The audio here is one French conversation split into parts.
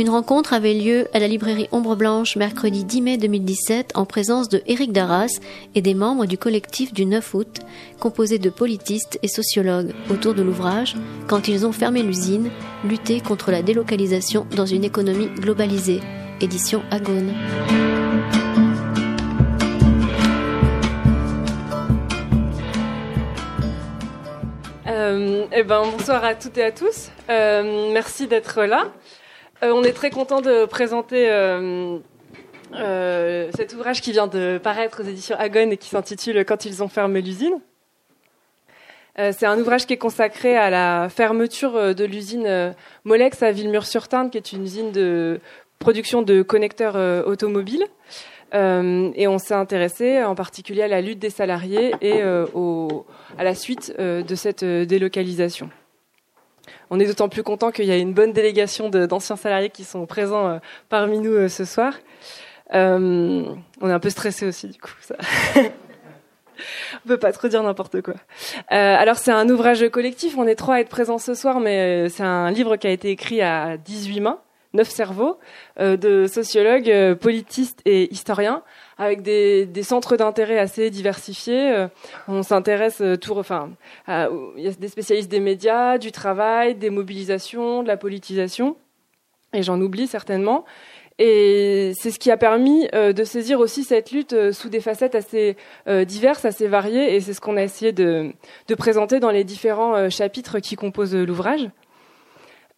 Une rencontre avait lieu à la librairie Ombre Blanche mercredi 10 mai 2017 en présence de Éric Darras et des membres du collectif du 9 août, composé de politistes et sociologues autour de l'ouvrage Quand ils ont fermé l'usine, lutter contre la délocalisation dans une économie globalisée. Édition Agone. Euh, eh ben, bonsoir à toutes et à tous. Euh, merci d'être là. Euh, on est très content de présenter euh, euh, cet ouvrage qui vient de paraître aux éditions Agone et qui s'intitule Quand ils ont fermé l'usine. C'est un ouvrage qui est consacré à la fermeture de l'usine Molex à Villemur-sur-Tarn, qui est une usine de production de connecteurs automobiles. et on s'est intéressé en particulier à la lutte des salariés et à la suite de cette délocalisation. On est d'autant plus content qu'il y a une bonne délégation d'anciens salariés qui sont présents euh, parmi nous euh, ce soir. Euh, on est un peu stressé aussi du coup. Ça. on peut pas trop dire n'importe quoi. alors c'est un ouvrage collectif. On est trois à être présents ce soir, mais c'est un livre qui a été écrit à 18 mains, neuf cerveaux, de sociologues, politistes et historiens avec des, des centres d'intérêt assez diversifiés. Euh, on s'intéresse euh, tout, enfin, il y a des spécialistes des médias, du travail, des mobilisations, de la politisation, et j'en oublie certainement. Et c'est ce qui a permis euh, de saisir aussi cette lutte sous des facettes assez diverses, assez variées, et c'est ce qu'on a essayé de, de, présenter dans les différents chapitres qui composent l'ouvrage.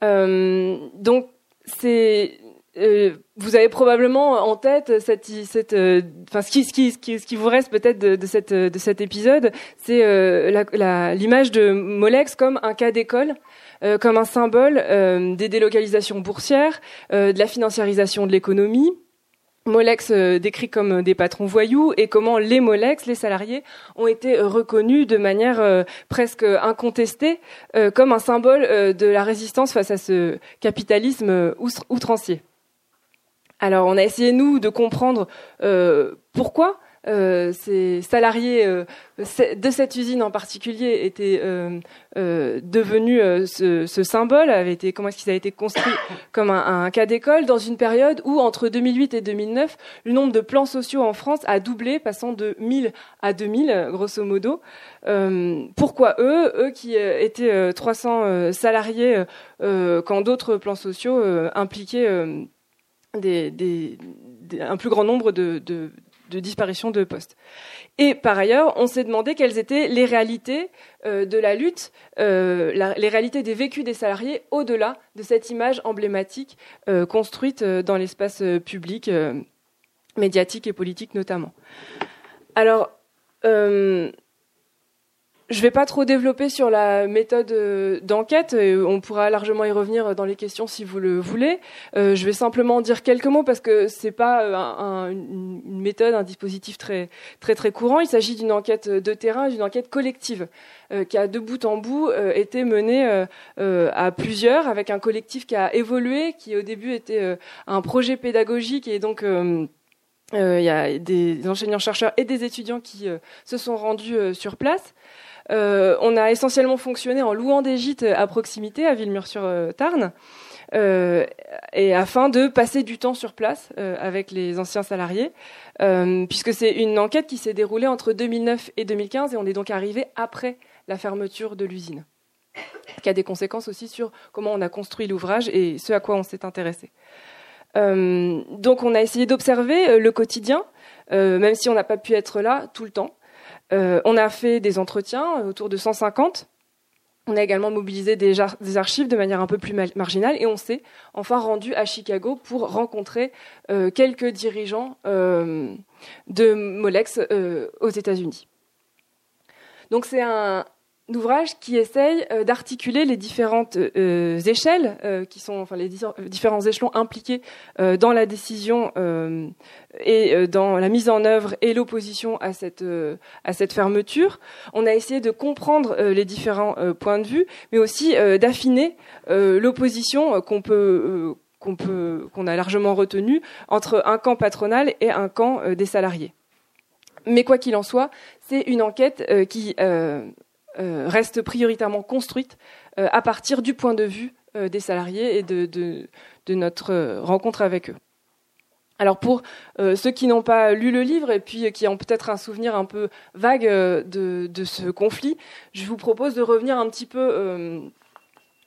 donc c'est euh, vous avez probablement en tête cette, cette, euh, enfin ce qui, ce qui, ce qui, ce qui vous reste peut-être de, de, cette, de cet épisode, c'est euh, l'image de Molex comme un cas d'école, comme un symbole des délocalisations boursières, de la financiarisation de l'économie. Molex décrit comme des patrons voyous et comment les Molex, les salariés, ont été reconnus de manière presque incontestée comme un symbole de la résistance face à ce capitalisme outrancier. Alors on a essayé nous de comprendre euh, pourquoi euh, ces salariés euh, de cette usine en particulier étaient devenus ce, symbole, été, comment est-ce qu'ils avaient été construits comme un, cas d'école dans une période où entre 2008 et 2009, le nombre de plans sociaux en France a doublé, passant de 1000 à 2000 grosso modo. pourquoi eux, eux qui étaient 300 salariés quand d'autres plans sociaux impliquaient des, un plus grand nombre de, de, disparitions de postes. Et par ailleurs, on s'est demandé quelles étaient les réalités euh, de la lutte, euh, les réalités des vécus des salariés au-delà de cette image emblématique euh, construite dans l'espace public, médiatique et politique notamment. Alors, je ne vais pas trop développer sur la méthode euh, d'enquête. On pourra largement y revenir dans les questions si vous le voulez. Euh, je vais simplement dire quelques mots parce que c'est pas euh, une méthode, un dispositif très très très courant. Il s'agit d'une enquête de terrain, d'une enquête collective qui a de bout en bout été menée à plusieurs avec un collectif qui a évolué, qui au début était un projet pédagogique et donc il y a des enseignants-chercheurs et des étudiants qui se sont rendus sur place. Euh, on a essentiellement fonctionné en louant des gîtes à proximité, à Villemur-sur-Tarn, euh, et afin de passer du temps sur place euh, avec les anciens salariés, puisque c'est une enquête qui s'est déroulée entre 2009 et 2015, et on est donc arrivé après la fermeture de l'usine, qui a des conséquences aussi sur comment on a construit l'ouvrage et ce à quoi on s'est intéressé. donc on a essayé d'observer le quotidien, même si on n'a pas pu être là tout le temps. Euh, on a fait des entretiens, euh, autour de 150. On a également mobilisé des, archives de manière un peu plus marginale et on s'est enfin rendu à Chicago pour rencontrer euh, quelques dirigeants de Molex aux États-Unis. Donc c'est un, ouvrage qui essaye euh, d'articuler les différentes euh, échelles euh, qui sont enfin les différents échelons impliqués dans la décision et dans la mise en œuvre et l'opposition à cette à cette fermeture. On a essayé de comprendre les différents points de vue, mais aussi d'affiner l'opposition qu'on peut qu'on peut qu'on a largement retenue entre un camp patronal et un camp des salariés. Mais quoi qu'il en soit, c'est une enquête qui reste prioritairement construite à partir du point de vue des salariés et de, de notre rencontre avec eux. Alors pour ceux qui n'ont pas lu le livre et puis qui ont peut-être un souvenir un peu vague de, de, ce conflit, je vous propose de revenir un petit peu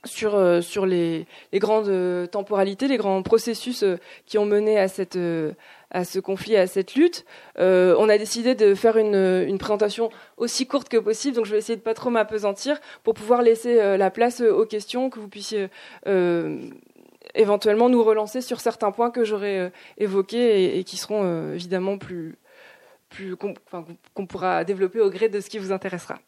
sur, euh, sur les, grandes euh, temporalités, les grands processus euh, qui ont mené à, ce conflit, à cette lutte. on a décidé de faire une, présentation aussi courte que possible, donc je vais essayer de pas trop m'apesantir pour pouvoir laisser la place aux questions, que vous puissiez éventuellement nous relancer sur certains points que j'aurais évoqués et, qui seront évidemment plus qu'on pourra développer au gré de ce qui vous intéressera.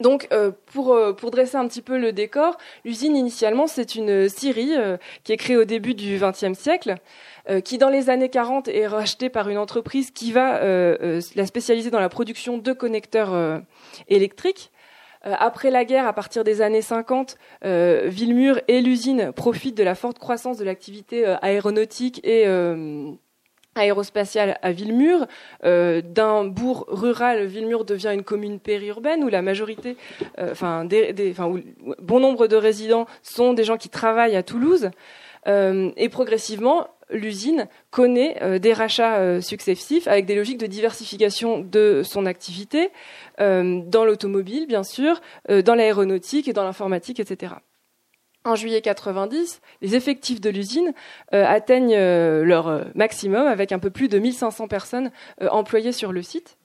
Donc, euh, pour, euh, pour, dresser un petit peu le décor, l'usine initialement c'est une scierie euh, qui est créée au début du XXe siècle, qui dans les années 40 est rachetée par une entreprise qui va la spécialiser dans la production de connecteurs électriques. Après la guerre, à partir des années 50, Villemur et l'usine profitent de la forte croissance de l'activité aéronautique et aérospatiale à Villemur. Euh, d'un bourg rural, Villemur devient une commune périurbaine où la majorité, euh, enfin, bon nombre de résidents sont des gens qui travaillent à Toulouse. Euh, et progressivement, l'usine connaît des rachats successifs avec des logiques de diversification de son activité dans l'automobile, bien sûr, dans l'aéronautique et dans l'informatique, etc en juillet 90, les effectifs de l'usine euh, atteignent euh, leur euh, maximum avec un peu plus de 1500 personnes employées sur le site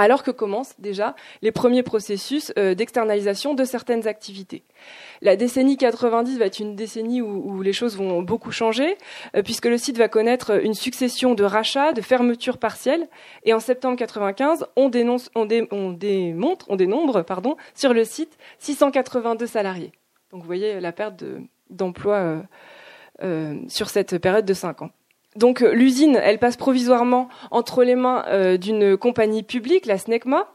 alors que commencent déjà les premiers processus d'externalisation de certaines activités. La décennie 90 va être une décennie où, les choses vont beaucoup changer, puisque le site va connaître une succession de rachats, de fermetures partielles, et en septembre 95, on, dénombre sur le site 682 salariés. Donc vous voyez la perte d'emploi euh, euh, sur cette période de 5 ans. Donc euh, l'usine, elle passe provisoirement entre les mains d'une compagnie publique, la SNECMA,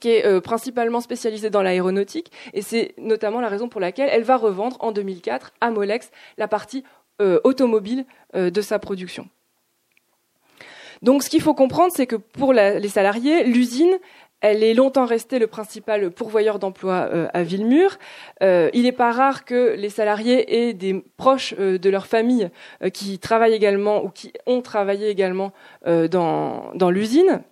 qui est principalement spécialisée dans l'aéronautique, et c'est notamment la raison pour laquelle elle va revendre en 2004 à Molex la partie automobile de sa production. Donc ce qu'il faut comprendre, c'est que pour les salariés, l'usine, elle est longtemps restée le principal pourvoyeur d'emploi euh, à Villemur. Euh, il n'est pas rare que les salariés aient des proches euh, de leur famille qui travaillent également ou qui ont travaillé également dans, dans l'usine.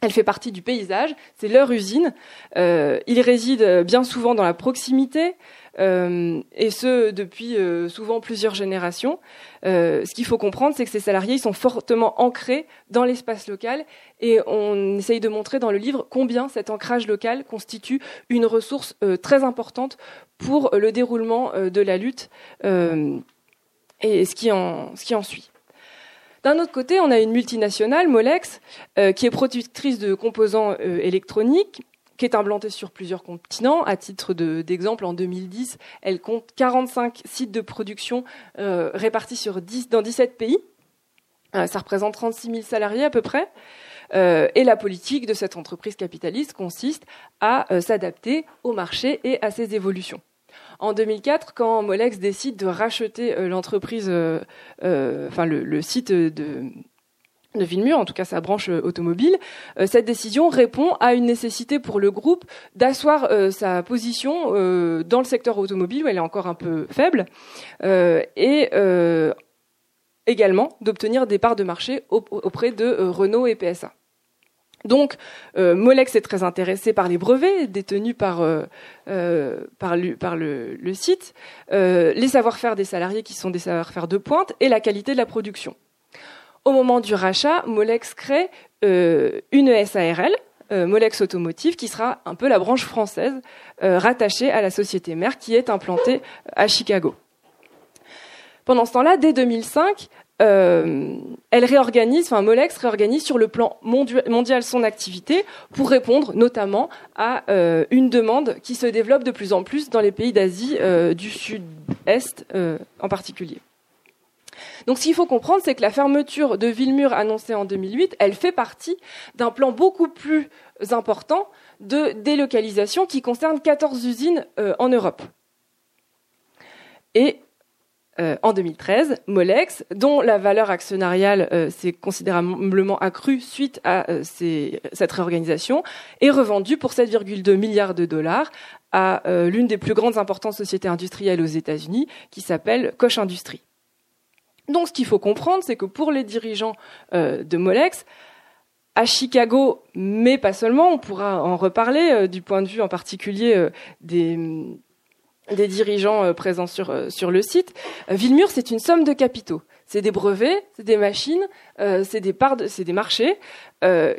Elle fait partie du paysage, c'est leur usine. ils résident bien souvent dans la proximité. Euh, et ce depuis euh, souvent plusieurs générations. Euh, ce qu'il faut comprendre, c'est que ces salariés ils sont fortement ancrés dans l'espace local et on essaye de montrer dans le livre combien cet ancrage local constitue une ressource très importante pour le déroulement de la lutte et ce qui en, ce qui en suit. D'un autre côté, on a une multinationale, Molex, qui est productrice de composants électroniques qui est implantée sur plusieurs continents. À titre d'exemple, en 2010, elle compte 45 sites de production euh, répartis sur 10, dans 17 pays. Euh, ça représente 36 000 salariés à peu près. Euh, et la politique de cette entreprise capitaliste consiste à s'adapter au marché et à ses évolutions. En 2004, quand Molex décide de racheter l'entreprise, enfin le, site de, de Villemur, en tout cas sa branche euh, automobile, euh, cette décision répond à une nécessité pour le groupe d'asseoir euh, sa position dans le secteur automobile où elle est encore un peu faible et également d'obtenir des parts de marché auprès de Renault et PSA. Donc, Molex est très intéressé par les brevets détenus par, par, le, site, les savoir-faire des salariés qui sont des savoir-faire de pointe et la qualité de la production. Au moment du rachat, Molex crée euh, une SARL, euh, Molex Automotive, qui sera un peu la branche française euh, rattachée à la société mère qui est implantée à Chicago. Pendant ce temps-là, dès 2005, elle réorganise, enfin Molex réorganise sur le plan mondial son activité pour répondre notamment à une demande qui se développe de plus en plus dans les pays d'Asie du Sud-Est en particulier. Donc ce qu'il faut comprendre, c'est que la fermeture de Villemur annoncée en 2008, elle fait partie d'un plan beaucoup plus important de délocalisation qui concerne 14 usines euh, en Europe. Et en 2013, Molex, dont la valeur actionnariale s'est considérablement accrue suite à cette réorganisation, est revendue pour 7,2 milliards de dollars à l'une des plus grandes importantes sociétés industrielles aux États-Unis, qui s'appelle Koch Industries. Donc ce qu'il faut comprendre, c'est que pour les dirigeants de Molex, à Chicago, mais pas seulement, on pourra en reparler euh, du point de vue en particulier euh, des, dirigeants euh, présents sur, sur le site. Villemur, c'est une somme de capitaux. C'est des brevets, c'est des machines, c'est des parts, c'est des marchés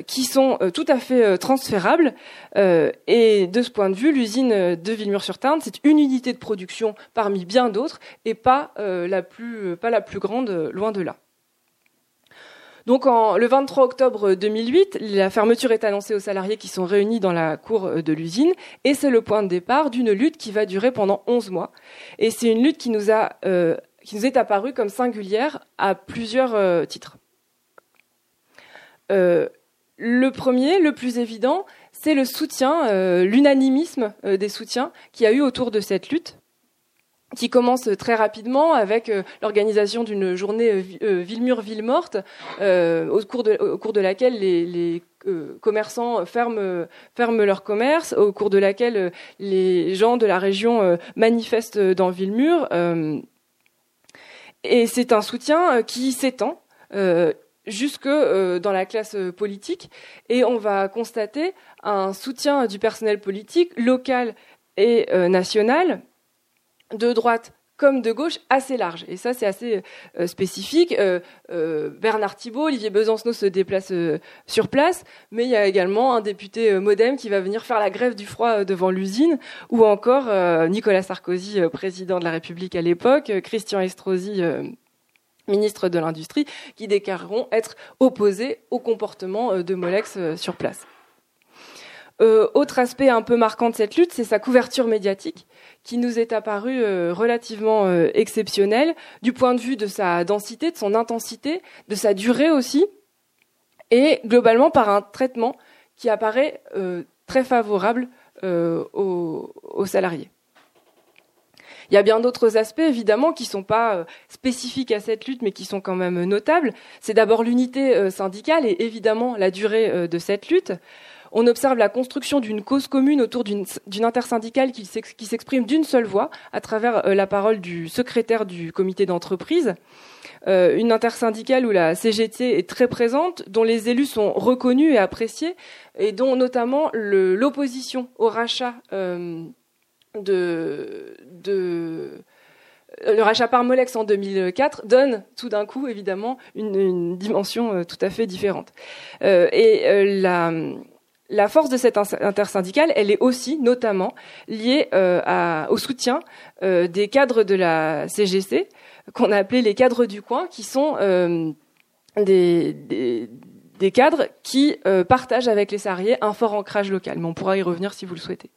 qui sont tout à fait transférables. et de ce point de vue, l'usine de Villemur-sur-Tarn, c'est une unité de production parmi bien d'autres et pas la plus pas la plus grande, loin de là. Donc le 23 octobre 2008, la fermeture est annoncée aux salariés qui sont réunis dans la cour euh, de l'usine et c'est le point de départ d'une lutte qui va durer pendant 11 mois. Et c'est une lutte qui nous, a, euh, qui nous est apparue comme singulière à plusieurs euh, titres. le premier, le plus évident, c'est le soutien, l'unanimisme des soutiens qu'il y a eu autour de cette lutte qui commence très rapidement avec euh, l'organisation d'une journée euh, euh, Villemur-Ville morte, au, cours de, laquelle les, commerçants ferment leur commerce, au cours de laquelle les gens de la région manifestent dans Villemur. Et c'est un soutien qui s'étend jusque dans la classe politique. Et on va constater un soutien du personnel politique local et national de droite comme de gauche assez large. Et ça, c'est assez euh, spécifique. Euh, euh, Bernard Thibault, Olivier Besancenot se déplacent sur place, mais il y a également un député modem qui va venir faire la grève du froid devant l'usine, ou encore Nicolas Sarkozy, président de la République à l'époque, Christian Estrosi, ministre de l'Industrie, qui déclareront être opposés au comportement de Molex sur place. Autre aspect un peu marquant de cette lutte, c'est sa couverture médiatique, qui nous est apparue euh, relativement euh, exceptionnelle du point de vue de sa densité, de son intensité, de sa durée aussi, et globalement par un traitement qui apparaît très favorable aux, aux, salariés. Il y a bien d'autres aspects, évidemment, qui ne sont pas spécifiques à cette lutte, mais qui sont quand même notables. C'est d'abord l'unité syndicale et évidemment la durée de cette lutte on observe la construction d'une cause commune autour d'une intersyndicale qui s'exprime d'une seule voix à travers euh, la parole du secrétaire du comité d'entreprise. Euh, une intersyndicale où la CGT est très présente, dont les élus sont reconnus et appréciés, et dont notamment l'opposition au rachat euh, de, le rachat par Molex en 2004 donne tout d'un coup évidemment une, dimension tout à fait différente. et la, la force de cette intersyndicale, elle est aussi notamment liée euh, au soutien euh, des cadres de la CGC, qu'on a appelé les cadres du coin, qui sont euh, des, des, cadres qui partagent avec les salariés un fort ancrage local. Mais on pourra y revenir si vous le souhaitez.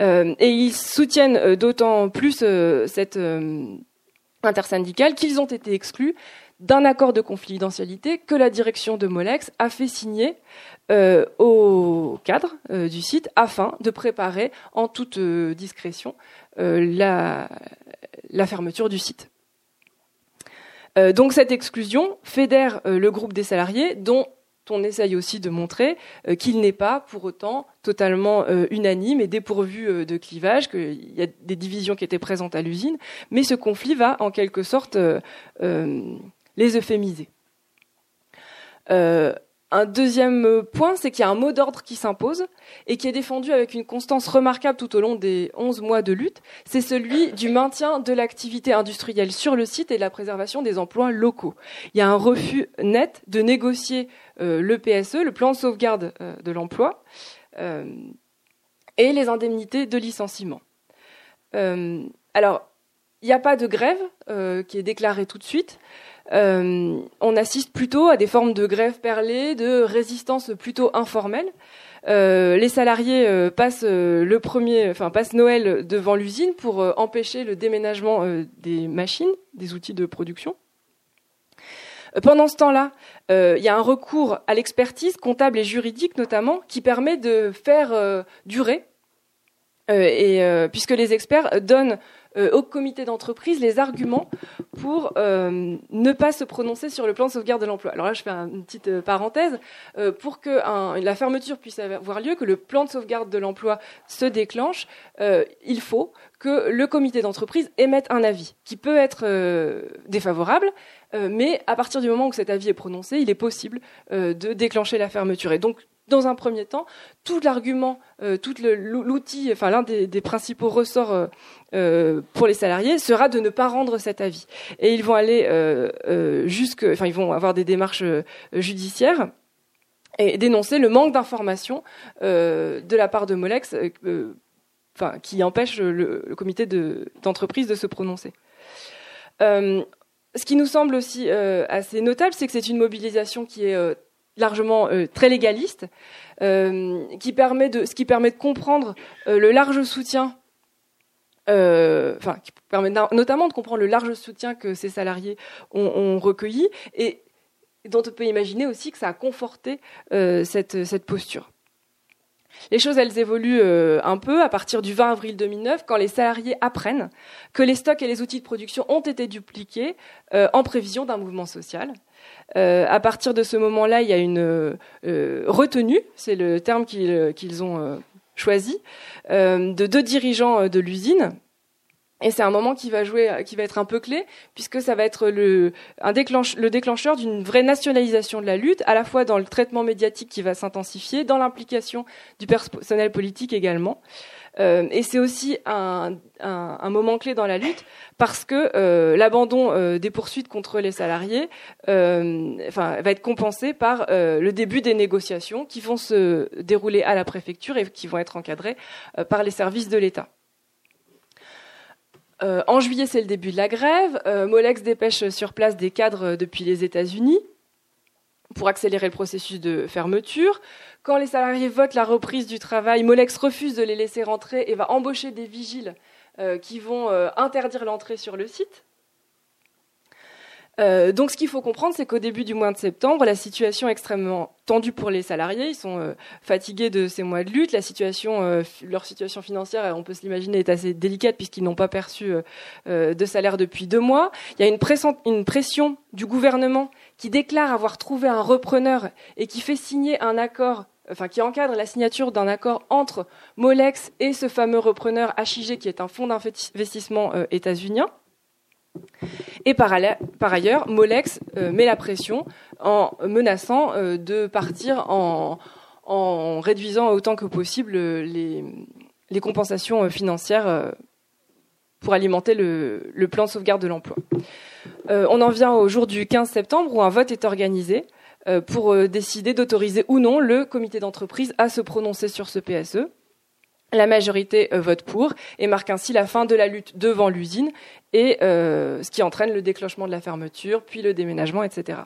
et ils soutiennent d'autant plus cette intersyndicale qu'ils ont été exclus d'un accord de confidentialité que la direction de Molex a fait signer euh, au cadre euh, du site afin de préparer en toute euh, discrétion la, la, fermeture du site. donc cette exclusion fédère le groupe des salariés dont on essaye aussi de montrer qu'il n'est pas pour autant totalement unanime et dépourvu de clivage, qu'il y a des divisions qui étaient présentes à l'usine, mais ce conflit va en quelque sorte les euphémiser. Euh, un deuxième point, c'est qu'il y a un mot d'ordre qui s'impose et qui est défendu avec une constance remarquable tout au long des 11 mois de lutte. C'est celui du maintien de l'activité industrielle sur le site et de la préservation des emplois locaux. Il y a un refus net de négocier euh, le PSE, le plan de sauvegarde euh, de l'emploi, et les indemnités de licenciement. alors, il n'y a pas de grève qui est déclarée tout de suite. Euh, on assiste plutôt à des formes de grève perlée, de résistance plutôt informelle. Euh, les salariés euh, passent le premier, enfin passent Noël devant l'usine pour empêcher le déménagement des machines, des outils de production. Pendant ce temps-là, il y a un recours à l'expertise comptable et juridique notamment qui permet de faire durer, et, puisque les experts donnent au comité d'entreprise les arguments pour ne pas se prononcer sur le plan de sauvegarde de l'emploi. Alors là, je fais une petite parenthèse. pour que la fermeture puisse avoir lieu, que le plan de sauvegarde de l'emploi se déclenche, il faut que le comité d'entreprise émette un avis qui peut être défavorable, mais à partir du moment où cet avis est prononcé, il est possible de déclencher la fermeture. Et donc, dans un premier temps, tout l'argument, euh, tout l'outil, enfin l'un des, principaux ressorts euh, euh, pour les salariés sera de ne pas rendre cet avis. Et ils vont aller jusque, enfin ils vont avoir des démarches judiciaires et dénoncer le manque d'information de la part de Molex, enfin qui empêche le, le comité d'entreprise de, se prononcer. ce qui nous semble aussi assez notable, c'est que c'est une mobilisation qui est largement euh, très légaliste, euh, ce qui permet de comprendre euh, le large soutien, enfin, qui permet notamment de comprendre le large soutien que ces salariés ont, recueilli et dont on peut imaginer aussi que ça a conforté cette, cette posture. Les choses, elles évoluent un peu à partir du 20 avril 2009, quand les salariés apprennent que les stocks et les outils de production ont été dupliqués en prévision d'un mouvement social. Euh, à partir de ce moment-là, il y a une euh, retenue, c'est le terme qu'ils euh, ont choisi, de deux dirigeants de l'usine. Et c'est un moment qui va être un peu clé, puisque ça va être le déclencheur d'une vraie nationalisation de la lutte, à la fois dans le traitement médiatique qui va s'intensifier, dans l'implication du personnel politique également. Euh, et c'est aussi un, moment clé dans la lutte parce que euh, l'abandon euh, des poursuites contre les salariés va être compensé par le début des négociations qui vont se dérouler à la préfecture et qui vont être encadrées par les services de l'État. en juillet, c'est le début de la grève. Molex dépêche sur place des cadres depuis les États-Unis pour accélérer le processus de fermeture. Quand les salariés votent la reprise du travail, Molex refuse de les laisser rentrer et va embaucher des vigiles euh, qui vont euh, interdire l'entrée sur le site. Euh, donc ce qu'il faut comprendre, c'est qu'au début du mois de septembre, la situation est extrêmement tendue pour les salariés. Ils sont fatigués de ces mois de lutte. La situation, leur situation financière, on peut se l'imaginer, est assez délicate puisqu'ils n'ont pas perçu de salaire depuis deux mois. Il y a une, une pression du gouvernement qui déclare avoir trouvé un repreneur et qui fait signer un accord enfin qui encadre la signature d'un accord entre Molex et ce fameux repreneur HIG qui est un fonds d'investissement euh, états-unien. Et par, ailleurs, Molex euh, met la pression en menaçant euh, de partir en, réduisant autant que possible les, compensations financières pour alimenter le, le, plan de sauvegarde de l'emploi. on en vient au jour du 15 septembre où un vote est organisé pour euh, décider d'autoriser ou non le comité d'entreprise à se prononcer sur ce PSE. La majorité euh, vote pour et marque ainsi la fin de la lutte devant l'usine et ce qui entraîne le déclenchement de la fermeture, puis le déménagement, etc.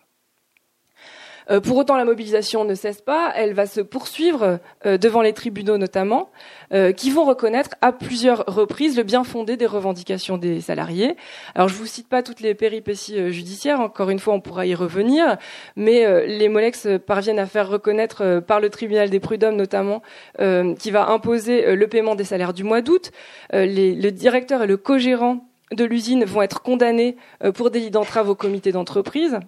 Euh, pour autant, la mobilisation ne cesse pas, elle va se poursuivre euh, devant les tribunaux notamment, euh, qui vont reconnaître à plusieurs reprises le bien fondé des revendications des salariés. Alors je vous cite pas toutes les péripéties judiciaires, encore une fois on pourra y revenir, mais les Molex parviennent à faire reconnaître par le tribunal des prud'hommes notamment, qui va imposer le paiement des salaires du mois d'août. le directeur et le co-gérant de l'usine vont être condamnés pour délit d'entrave au comité d'entreprise.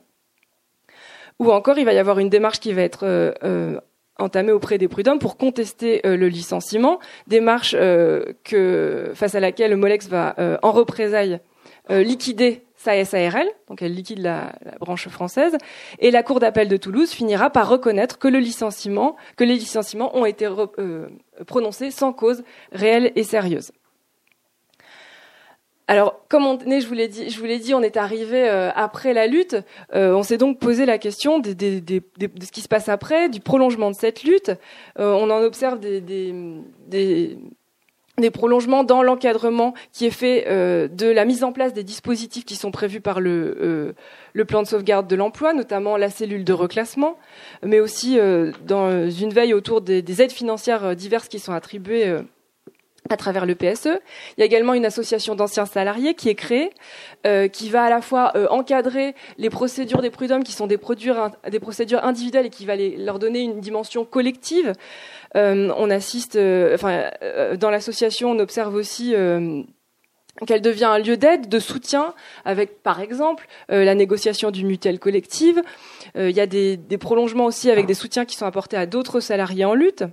Ou encore, il va y avoir une démarche qui va être euh, euh, entamée auprès des prud'hommes pour contester euh, le licenciement, démarche face à laquelle Molex va en représailles liquider sa SARL, donc elle liquide la, branche française, et la Cour d'appel de Toulouse finira par reconnaître que les licenciements ont été prononcés sans cause réelle et sérieuse. Alors, comme on est, je vous l'ai dit, je vous l'ai dit, on est arrivé euh, après la lutte. Euh, on s'est donc posé la question de ce qui se passe après, du prolongement de cette lutte. Euh, on en observe des, prolongements dans l'encadrement qui est fait de la mise en place des dispositifs qui sont prévus par le plan de sauvegarde de l'emploi, notamment la cellule de reclassement, mais aussi dans une veille autour des aides financières diverses qui sont attribuées à travers le PSE. Il y a également une association d'anciens salariés qui est créée, euh, qui va à la fois euh, encadrer les procédures des prud'hommes, qui sont des, des procédures individuelles et qui va les, leur donner une dimension collective. Euh, on assiste, enfin, dans l'association, on observe aussi qu'elle devient un lieu d'aide, de soutien, avec par exemple la négociation d'une mutuelle collective. il y a des, des, prolongements aussi avec des soutiens qui sont apportés à d'autres salariés en lutte.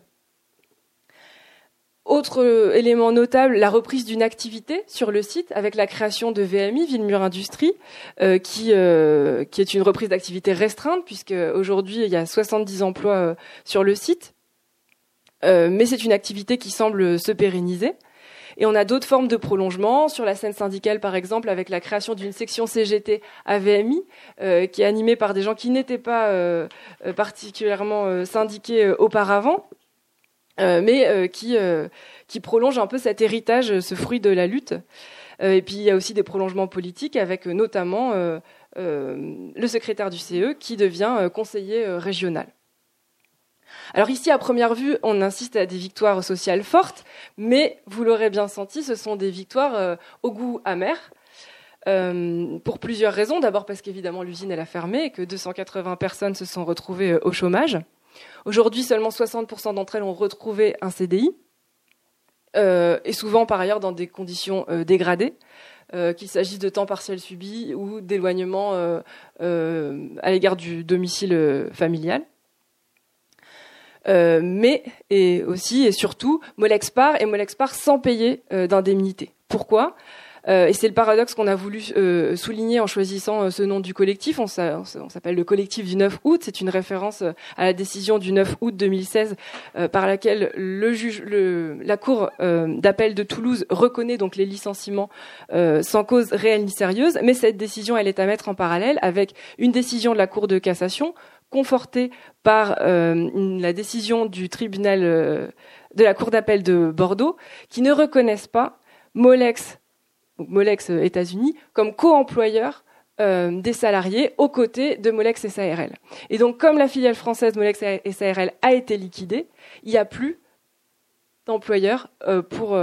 Autre euh, élément notable, la reprise d'une activité sur le site avec la création de VMI, Villemur Industrie, euh, qui, euh, qui est une reprise d'activité restreinte puisque aujourd'hui il y a 70 emplois sur le site. mais c'est une activité qui semble se pérenniser. Et on a d'autres formes de prolongement sur la scène syndicale, par exemple, avec la création d'une section CGT à VMI, qui est animée par des gens qui n'étaient pas particulièrement syndiqués auparavant euh, mais euh, qui, euh, qui prolonge un peu cet héritage, ce fruit de la lutte. et puis il y a aussi des prolongements politiques avec notamment le secrétaire du CE qui devient conseiller régional. Alors ici, à première vue, on insiste à des victoires sociales fortes, mais vous l'aurez bien senti, ce sont des victoires au goût amer. pour plusieurs raisons. D'abord parce qu'évidemment l'usine elle a fermé et que 280 personnes se sont retrouvées au chômage. Aujourd'hui, seulement 60% d'entre elles ont retrouvé un CDI, euh, et souvent par ailleurs dans des conditions euh, dégradées, euh, qu'il s'agisse de temps partiel subi ou d'éloignement à l'égard du domicile familial. mais et aussi et surtout Molexpar et Molexpar sans payer d'indemnité. Pourquoi? euh, et c'est le paradoxe qu'on a voulu euh, souligner en choisissant euh, ce nom du collectif. On s'appelle le collectif du 9 août. C'est une référence à la décision du 9 août 2016 par laquelle le juge, le, la Cour d'appel de Toulouse reconnaît donc les licenciements sans cause réelle ni sérieuse. Mais cette décision, elle est à mettre en parallèle avec une décision de la Cour de cassation confortée par la décision du tribunal de la Cour d'appel de Bordeaux, qui ne reconnaissent pas Molex Molex euh, États-Unis, comme co-employeur euh, des salariés aux côtés de Molex SARL. Et donc, comme la filiale française Molex SARL a été liquidée, il n'y a plus d'employeurs euh, pour,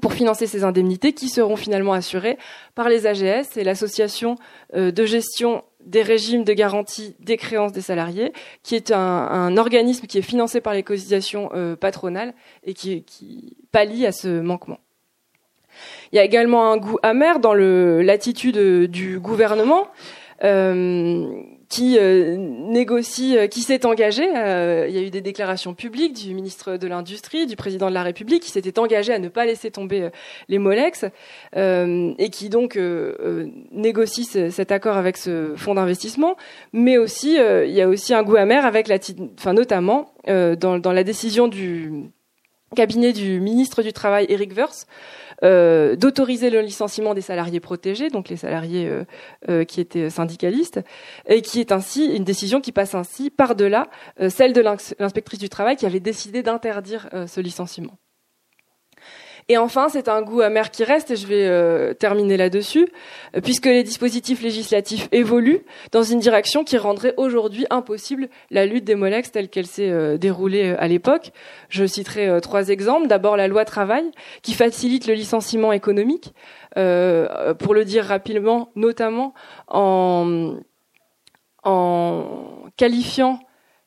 pour financer ces indemnités qui seront finalement assurées par les AGS et l'association de gestion des régimes de garantie des créances des salariés, qui est un, organisme qui est financé par les cotisations patronales et qui, qui à ce manquement. Il y a également un goût amer dans l'attitude du gouvernement. Euh, qui euh, négocie, euh, qui s'est engagé. il y a eu des déclarations publiques du ministre de l'Industrie, du président de la République, qui s'était engagé à ne pas laisser tomber les Molex et qui donc négocie cet accord avec ce fonds d'investissement. Mais aussi, il y a aussi un goût amer avec la, enfin notamment dans la décision du cabinet du ministre du Travail, Eric Vers, euh, d'autoriser le licenciement des salariés protégés, donc les salariés euh, euh, qui étaient syndicalistes, et qui est ainsi une décision qui passe ainsi par-delà celle de l'inspectrice du travail qui avait décidé d'interdire ce licenciement. Et enfin, c'est un goût amer qui reste, et je vais euh, terminer là-dessus, euh, puisque les dispositifs législatifs évoluent dans une direction qui rendrait aujourd'hui impossible la lutte des Molex telle qu'elle s'est euh, déroulée à l'époque. Je citerai trois exemples. D'abord, la loi travail, qui facilite le licenciement économique, pour le dire rapidement, notamment en, en qualifiant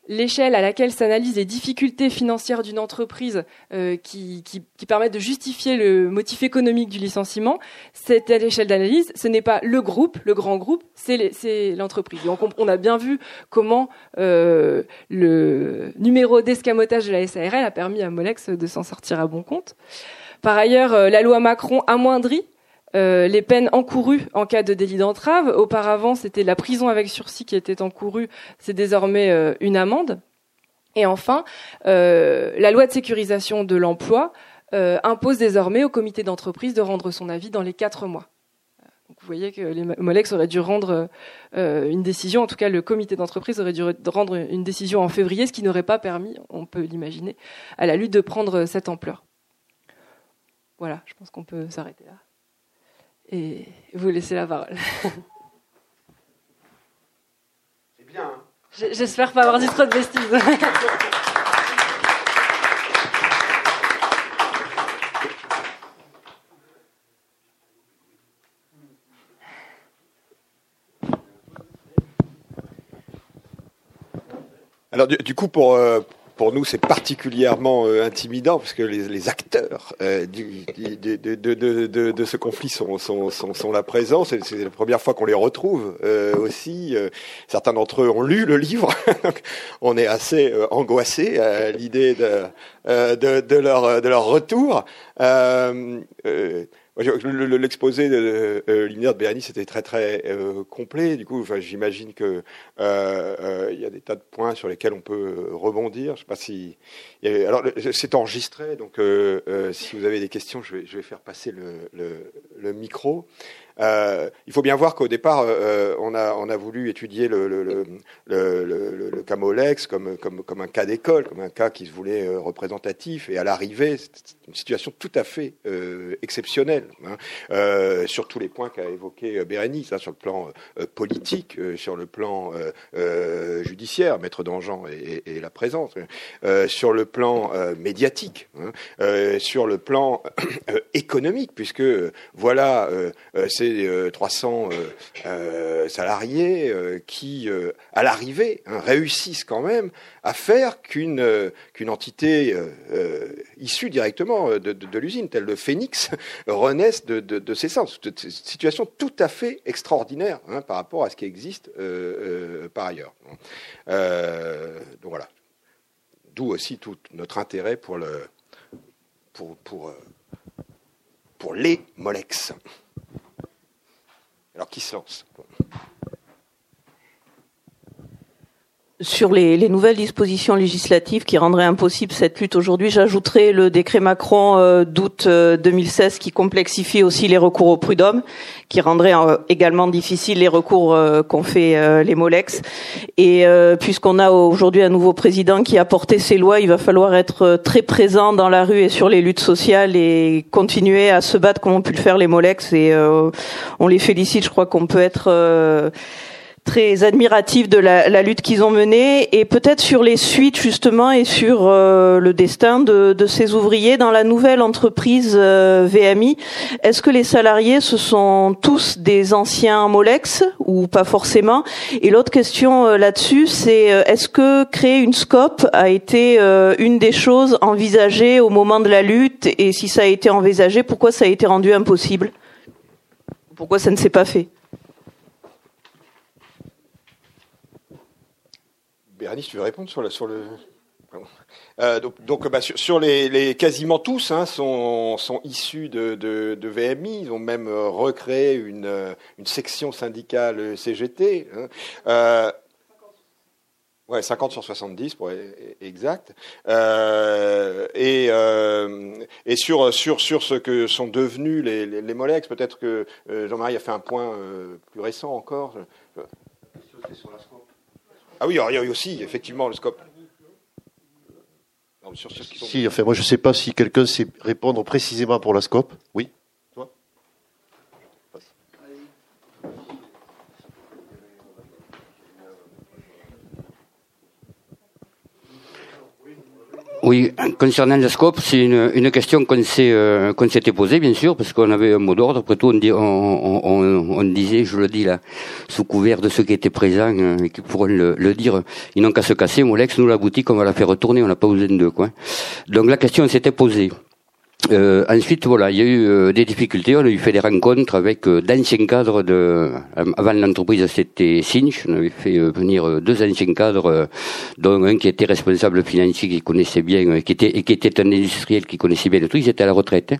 l'échelle à laquelle s'analysent les difficultés financières d'une entreprise euh, qui, qui, qui, permettent de justifier le motif économique du licenciement, cette l'échelle d'analyse, ce n'est pas le groupe, le grand groupe, c'est l'entreprise. Donc on, a bien vu comment euh, le numéro d'escamotage de la SARL a permis à Molex de s'en sortir à bon compte. Par ailleurs, euh, la loi Macron amoindrit euh, les peines encourues en cas de délit d'entrave. Auparavant, c'était la prison avec sursis qui était encourue, c'est désormais euh, une amende. Et enfin, euh, la loi de sécurisation de l'emploi impose désormais au comité d'entreprise de rendre son avis dans les quatre mois. Vous voyez que les Molex auraient dû rendre une décision, en tout cas le comité d'entreprise aurait dû rendre une décision en février, ce qui n'aurait pas permis, on peut l'imaginer, à la lutte de prendre cette ampleur. Voilà, je pense qu'on peut s'arrêter là et vous laisser la parole. C'est bien. Hein j'espère pas avoir dit trop de bêtises. Alors du, coup, pour, euh, pour nous, c'est particulièrement intimidant parce que les, acteurs du, de, ce conflit sont, là présents. C'est la première fois qu'on les retrouve aussi. certains d'entre eux ont lu le livre. on est assez angoissé à l'idée de leur retour. L'exposé de euh, de Bérénice était très très euh, complet. Du coup, j'imagine que euh, euh, il y a des tas de points sur lesquels on peut rebondir. Je sais pas si. Alors, c'est enregistré, donc si vous avez des questions, je vais, faire passer le micro. Euh, il faut bien voir qu'au départ, euh, on, a, on a voulu étudier le, le, le, le cas Molex comme, un cas d'école, comme un cas qui se voulait euh, représentatif. Et à l'arrivée, c'est une situation tout à fait euh, exceptionnelle, hein, euh, sur tous les points qu'a évoqué Bérénice, hein, sur le plan politique, sur le plan judiciaire, maître d'Angean et, la présence, sur le plan médiatique, hein, sur le plan économique, puisque voilà, c'est 300 euh, euh, salariés euh, qui, à l'arrivée, hein, réussissent quand même à faire qu'une entité issue directement de, l'usine, telle le Phoenix, renaisse de, ses sens. Une situation tout à fait extraordinaire hein, par rapport à ce qui existe par ailleurs. donc voilà. D'où aussi tout notre intérêt pour, pour les Molex. Alors qui se lance? Sur les, nouvelles dispositions législatives qui rendraient impossible cette lutte aujourd'hui, j'ajouterai le décret Macron euh, d'août 2016 euh, qui complexifie aussi les recours au prud'homme, qui rendrait euh, également difficile les recours qu'ont fait les Molex. Et puisqu'on a aujourd'hui un nouveau président qui a porté ces lois, il va falloir être très présent dans la rue et sur les luttes sociales et continuer à se battre comme ont pu le faire les Molex. Et on les félicite. Je crois qu'on peut être très admiratif de la, lutte qu'ils ont menée et peut-être sur les suites justement et sur euh, le destin de, ces ouvriers dans la nouvelle entreprise euh, VMI. Est-ce que les salariés ce sont tous des anciens Molex ou pas forcément? Et l'autre question euh, là-dessus, c'est est-ce que créer une scope a été une des choses envisagées au moment de la lutte? Et si ça a été envisagé, pourquoi ça a été rendu impossible? Pourquoi ça ne s'est pas fait? Bérénice, tu veux répondre sur, sur le. Euh, donc, bah, sur, les, quasiment tous hein, sont, issus de, VMI. Ils ont même euh, recréé une, euh, section syndicale CGT. Hein. ouais, 50 sur 70 pour être exact. et, sur, sur, sur ce que sont devenus les, les, Molex, peut-être que Jean-Marie a fait un point plus récent encore. Ah oui, il y a aussi effectivement le scope. si, enfin, moi je ne sais pas si quelqu'un sait répondre précisément pour la scope. Oui Oui, concernant le scope, c'est une, une, question qu'on euh, s'était posée, bien sûr, parce qu'on avait un mot d'ordre. Après tout, on, dit, on, disait, je le dis là, sous couvert de ceux qui étaient présents euh, et qui pourront le, le dire, ils n'ont qu'à se casser. Molex, nous, la boutique, on va la faire retourner, on n'a pas besoin de quoi. Donc la question s'était posée. Euh, ensuite, voilà, il y a eu euh, des difficultés. On a eu fait des rencontres avec euh, d'anciens cadres de. avant l'entreprise, c'était Sinch. On avait fait venir deux anciens cadres, dont un qui était responsable financier, qui connaissait bien, qui était et qui était un industriel qui connaissait bien le truc. Ils étaient à la retraite, hein.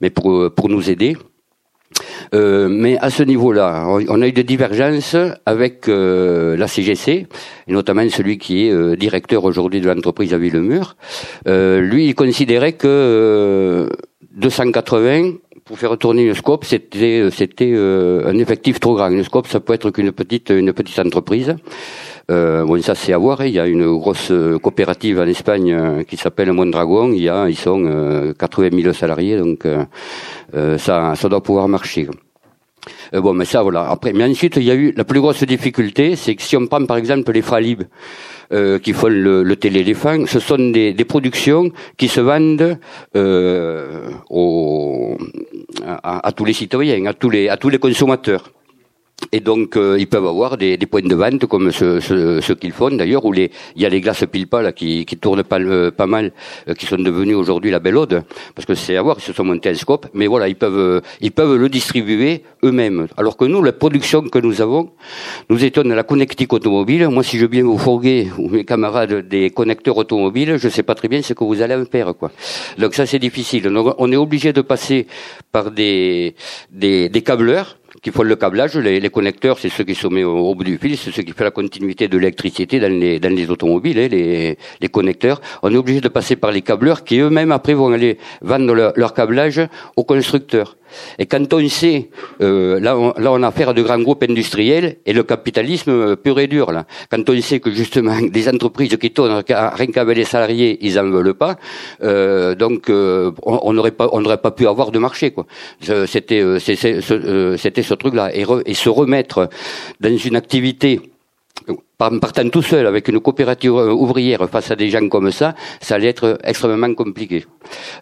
mais pour pour nous aider. Euh, mais à ce niveau-là, on a eu des divergences avec euh, la CGC, et notamment celui qui est euh, directeur aujourd'hui de l'entreprise à Villemur. lui, il considérait que 280 pour faire tourner une scope, c'était c'était un effectif trop grand. Une scope, ça peut être qu'une petite une petite entreprise. Euh, bon, ça c'est à voir. Hein. Il y a une grosse coopérative en Espagne qui s'appelle Mondragon. Il y a, ils sont 80 000 salariés, donc euh, ça, doit pouvoir marcher. Euh, bon, mais ça, voilà. Après, mais ensuite, il y a eu la plus grosse difficulté, c'est que si on prend par exemple les Fralib, euh, qui font le, le télééléphant, ce sont des, productions qui se vendent euh, à, à, tous les citoyens, à tous les, à tous les consommateurs. Et donc, euh, ils peuvent avoir des, des, points de vente comme ceux ce, ce qu'ils font d'ailleurs, où les, il y a les glaces Pilpa là, qui, qui tournent pas, pas mal, euh, qui sont devenus aujourd'hui la Belle Ode, parce que c'est à voir, ils se sont montés un scope. Mais voilà, ils peuvent, euh, ils peuvent le distribuer eux-mêmes. Alors que nous, la production que nous avons, nous étions dans la connectique automobile. Moi, si je viens vous fourguer, ou mes camarades, des connecteurs automobiles, je sais pas très bien ce que vous allez en faire, quoi. Donc ça, c'est difficile. Donc, on est obligé de passer par des, des, des câbleurs qui font le câblage. Les, les connecteurs, c'est ceux qui sont mis au, au bout du fil, c'est ceux qui font la continuité de l'électricité dans les, dans les automobiles, hein, les, les connecteurs. On est obligé de passer par les câbleurs qui eux-mêmes après vont aller vendre leur, leur câblage aux constructeurs. Et quand on sait, euh, là, on, là, on a affaire à de grands groupes industriels et le capitalisme euh, pur et dur. Là. Quand on sait que justement des entreprises qui tournent rien qu'avec les salariés, ils en veulent pas, euh, donc euh, on n'aurait pas, on pas pu avoir de marché. C'était, euh, c'était ce truc-là et, se remettre dans une activité partant tout seul avec une coopérative ouvrière face à des gens comme ça, ça allait être extrêmement compliqué.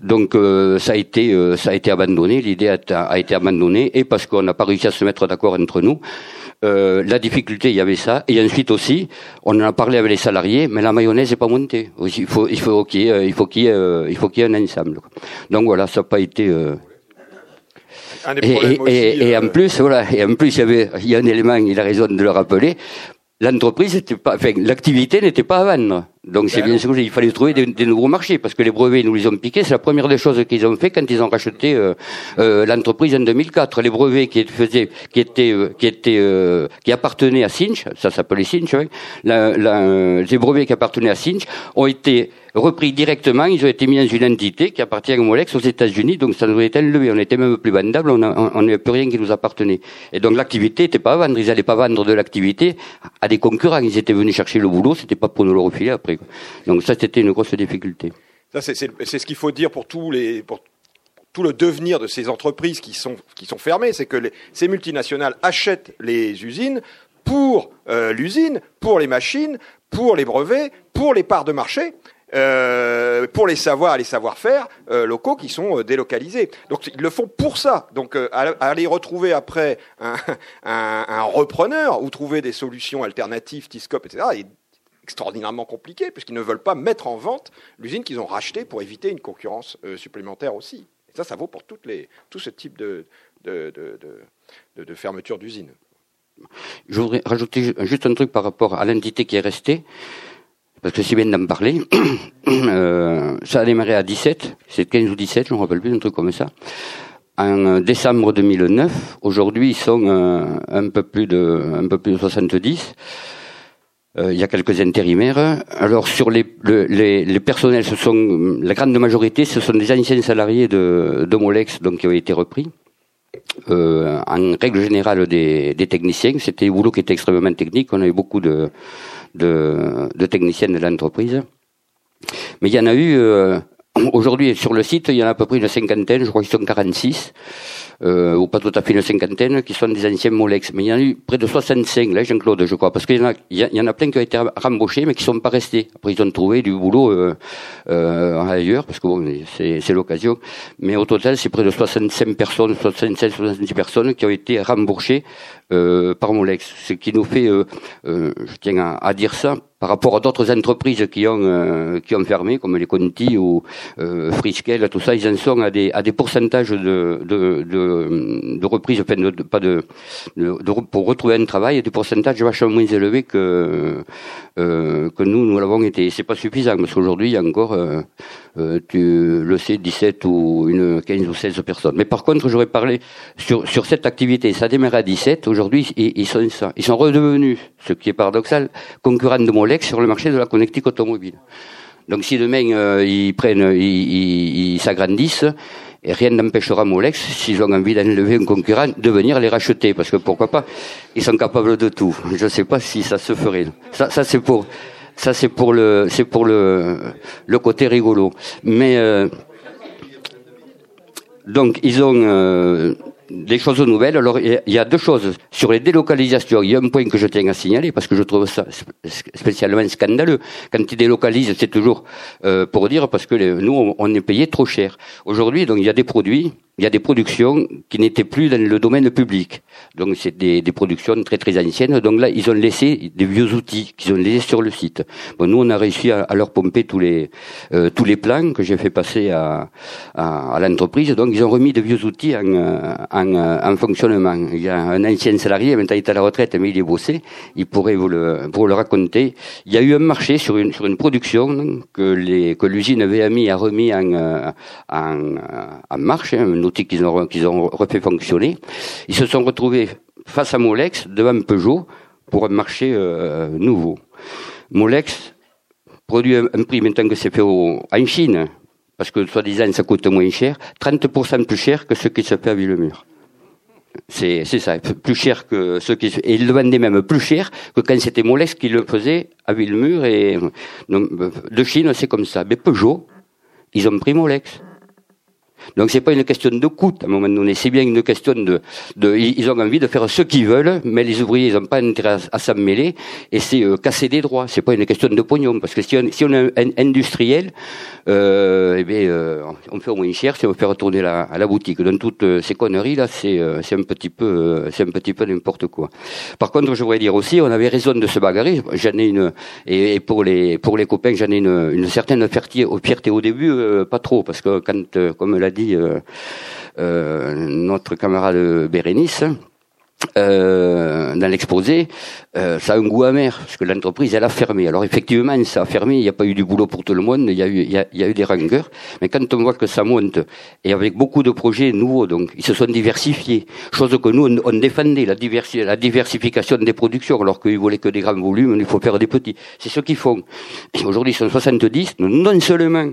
Donc euh, ça a été euh, ça a été abandonné, l'idée a, été abandonnée et parce qu'on n'a pas réussi à se mettre d'accord entre nous. Euh, la difficulté, il y avait ça, et ensuite aussi, on en a parlé avec les salariés, mais la mayonnaise n'est pas montée. Il faut, il faut qu'il y ait, y ait, il faut qu'il y ait un ensemble. Donc voilà, ça n'a pas été. Et, et, aussi, et, et, en plus, voilà, et en plus, il y avait, il y a un élément, il a raison de le rappeler l'entreprise n'était pas, enfin, l'activité n'était pas à vendre. Donc c'est bien sûr il fallait trouver des, des, nouveaux marchés parce que les brevets nous les ont piqués. C'est la première des choses qu'ils ont fait quand ils ont racheté euh, euh, l'entreprise en 2004. Les brevets qui faisaient, qui étaient, euh, qui étaient, euh, qui appartenaient à Cinch, ça s'appelait Cinch, hein, la, la, les brevets qui appartenaient à Cinch ont été repris directement. Ils ont été mis dans une entité qui appartient à Molex aux États-Unis. Donc ça nous été enlevé. On était même plus vendable. On n'avait plus rien qui nous appartenait. Et donc l'activité n'était pas à vendre. Ils n'allaient pas vendre de l'activité à des concurrents. Ils étaient venus chercher le boulot. C'était pas pour nous le refiler après. Donc ça, c'était une grosse difficulté. Ça, c'est ce qu'il faut dire pour tous les, pour tout le devenir de ces entreprises qui sont, qui sont fermées. C'est que les, ces multinationales achètent les usines pour euh, l'usine, pour les machines, pour les brevets, pour les parts de marché. Euh, pour les savoirs les savoir-faire euh, locaux qui sont euh, délocalisés. Donc ils le font pour ça. Donc aller retrouver après un, repreneur ou trouver des solutions alternatives, Tiscop, etc. est extraordinairement compliqué puisqu'ils ne veulent pas mettre en vente l'usine qu'ils ont rachetée pour éviter une concurrence supplémentaire aussi. Et ça, ça vaut pour toutes les, tout ce type de fermeture d'usine. Je voudrais rajouter juste un truc par rapport à l'entité qui est restée parce que c'est bien d'en parler. euh, ça a démarré à 17, c'est 15 ou 17, je ne me rappelle plus, un truc comme ça. En décembre 2009, aujourd'hui ils sont euh, un peu plus de un peu plus de 70. Euh, il y a quelques intérimaires. Alors sur les, le, les, les personnels, ce sont la grande majorité, ce sont des anciens salariés de, de Molex, donc qui ont été repris. Euh, en règle générale des, des techniciens, c'était un boulot qui était extrêmement technique. On avait beaucoup de de, de techniciennes de l'entreprise. Mais il y en a eu, euh, aujourd'hui sur le site, il y en a à peu près une cinquantaine, je crois qu'ils sont 46, euh, ou pas tout à fait une cinquantaine, qui sont des anciens Molex. Mais il y en a eu près de 65, là, Jean-Claude, je crois, parce qu'il y, en a, il y en a plein qui ont été rembauchés, mais qui sont pas restés. Après, ils ont trouvé du boulot euh, euh, ailleurs, parce que bon, c'est l'occasion. Mais au total, c'est près de 65 personnes, 65, 66 personnes qui ont été rembauchées euh, par Molex. Ce qui nous fait, euh, euh, je tiens à, à, dire ça, par rapport à d'autres entreprises qui ont euh, qui ont fermé, comme les Conti ou euh, tout ça, ils en sont à des à des pourcentages de de de, de reprise, enfin de, de, pas de, de, pour retrouver un travail, des pourcentages vachement moins élevés que euh, que nous nous l'avons été. C'est pas suffisant parce qu'aujourd'hui il y a encore euh, tu le sais 17 ou une 15 ou 16 personnes. Mais par contre, j'aurais parlé sur sur cette activité, ça démarre à 17. Aujourd'hui, ils, ils sont ils sont redevenus, ce qui est paradoxal, concurrents de Molex sur le marché de la connectique automobile. Donc si demain euh, ils prennent, ils s'agrandissent, et rien n'empêchera Molex, s'ils ont envie d'enlever un concurrent, de venir les racheter, parce que pourquoi pas, ils sont capables de tout. Je ne sais pas si ça se ferait. Ça, ça c'est pour, ça c'est pour le, c'est pour le, le côté rigolo. Mais euh, donc ils ont euh, des choses nouvelles. Alors, il y a deux choses. Sur les délocalisations, il y a un point que je tiens à signaler parce que je trouve ça spécialement scandaleux. Quand ils délocalisent, c'est toujours euh, pour dire parce que les, nous, on, est payé trop cher. Aujourd'hui, donc, il y a des produits il y a des productions qui n'étaient plus dans le domaine public. Donc c'est des, des, productions très très anciennes. Donc là, ils ont laissé des vieux outils qu'ils ont laissés sur le site. Bon, nous, on a réussi à, leur pomper tous les euh, tous les plans que j'ai fait passer à, à, à l'entreprise. Donc ils ont remis des vieux outils en, en, en, fonctionnement. Il y a un ancien salarié, maintenant il est à la retraite, mais il est bossé. Il pourrait vous le pour le raconter. Il y a eu un marché sur une sur une production que les que l'usine VMI a remis en en, en marche. Hein, outil qu'ils ont, refait fonctionner. Ils se sont retrouvés face à Molex, devant Peugeot, pour un marché euh, nouveau. Molex produit un, prix maintenant que c'est fait en Chine, parce que soi-disant ça coûte moins cher, 30% plus cher que ce qui se fait à Villemur. C'est, ça, plus cher que ce qui et ils le vendaient même plus cher que quand c'était Molex qui le faisait à Villemur et de Chine c'est comme ça. Mais Peugeot, ils ont pris Molex. Donc c'est pas une question de coût à un moment donné, c'est bien une question de, de, ils ont envie de faire ce qu'ils veulent, mais les ouvriers ils n'ont pas intérêt à, s'en mêler et c'est euh, casser des droits. C'est pas une question de pognon parce que si on, si on est un industriel, euh, eh bien, euh, on fait au moins cher si on fait retourner la, à la boutique. Dans toutes euh, ces conneries là, c'est c'est un petit peu c'est un petit peu n'importe quoi. Par contre, je voudrais dire aussi, on avait raison de se bagarrer. J'en ai une et, pour les pour les copains, j'en ai une, une certaine fierté, au début, pas trop parce que quand comme l'a dit euh, euh, notre camarade Bérénice, euh, dans l'exposé, ça a un goût amer, parce que l'entreprise, elle a fermé. Alors effectivement, ça a fermé, il n'y a pas eu du boulot pour tout le monde, il y a eu, des rancœurs, mais quand on voit que ça monte, et avec beaucoup de projets nouveaux, donc ils se sont diversifiés, chose que nous, on, défendait, la, la diversification des productions, alors qu'ils voulaient que des grands volumes, il faut faire des petits. C'est ce qu'ils font. Aujourd'hui, ils sont 70, non seulement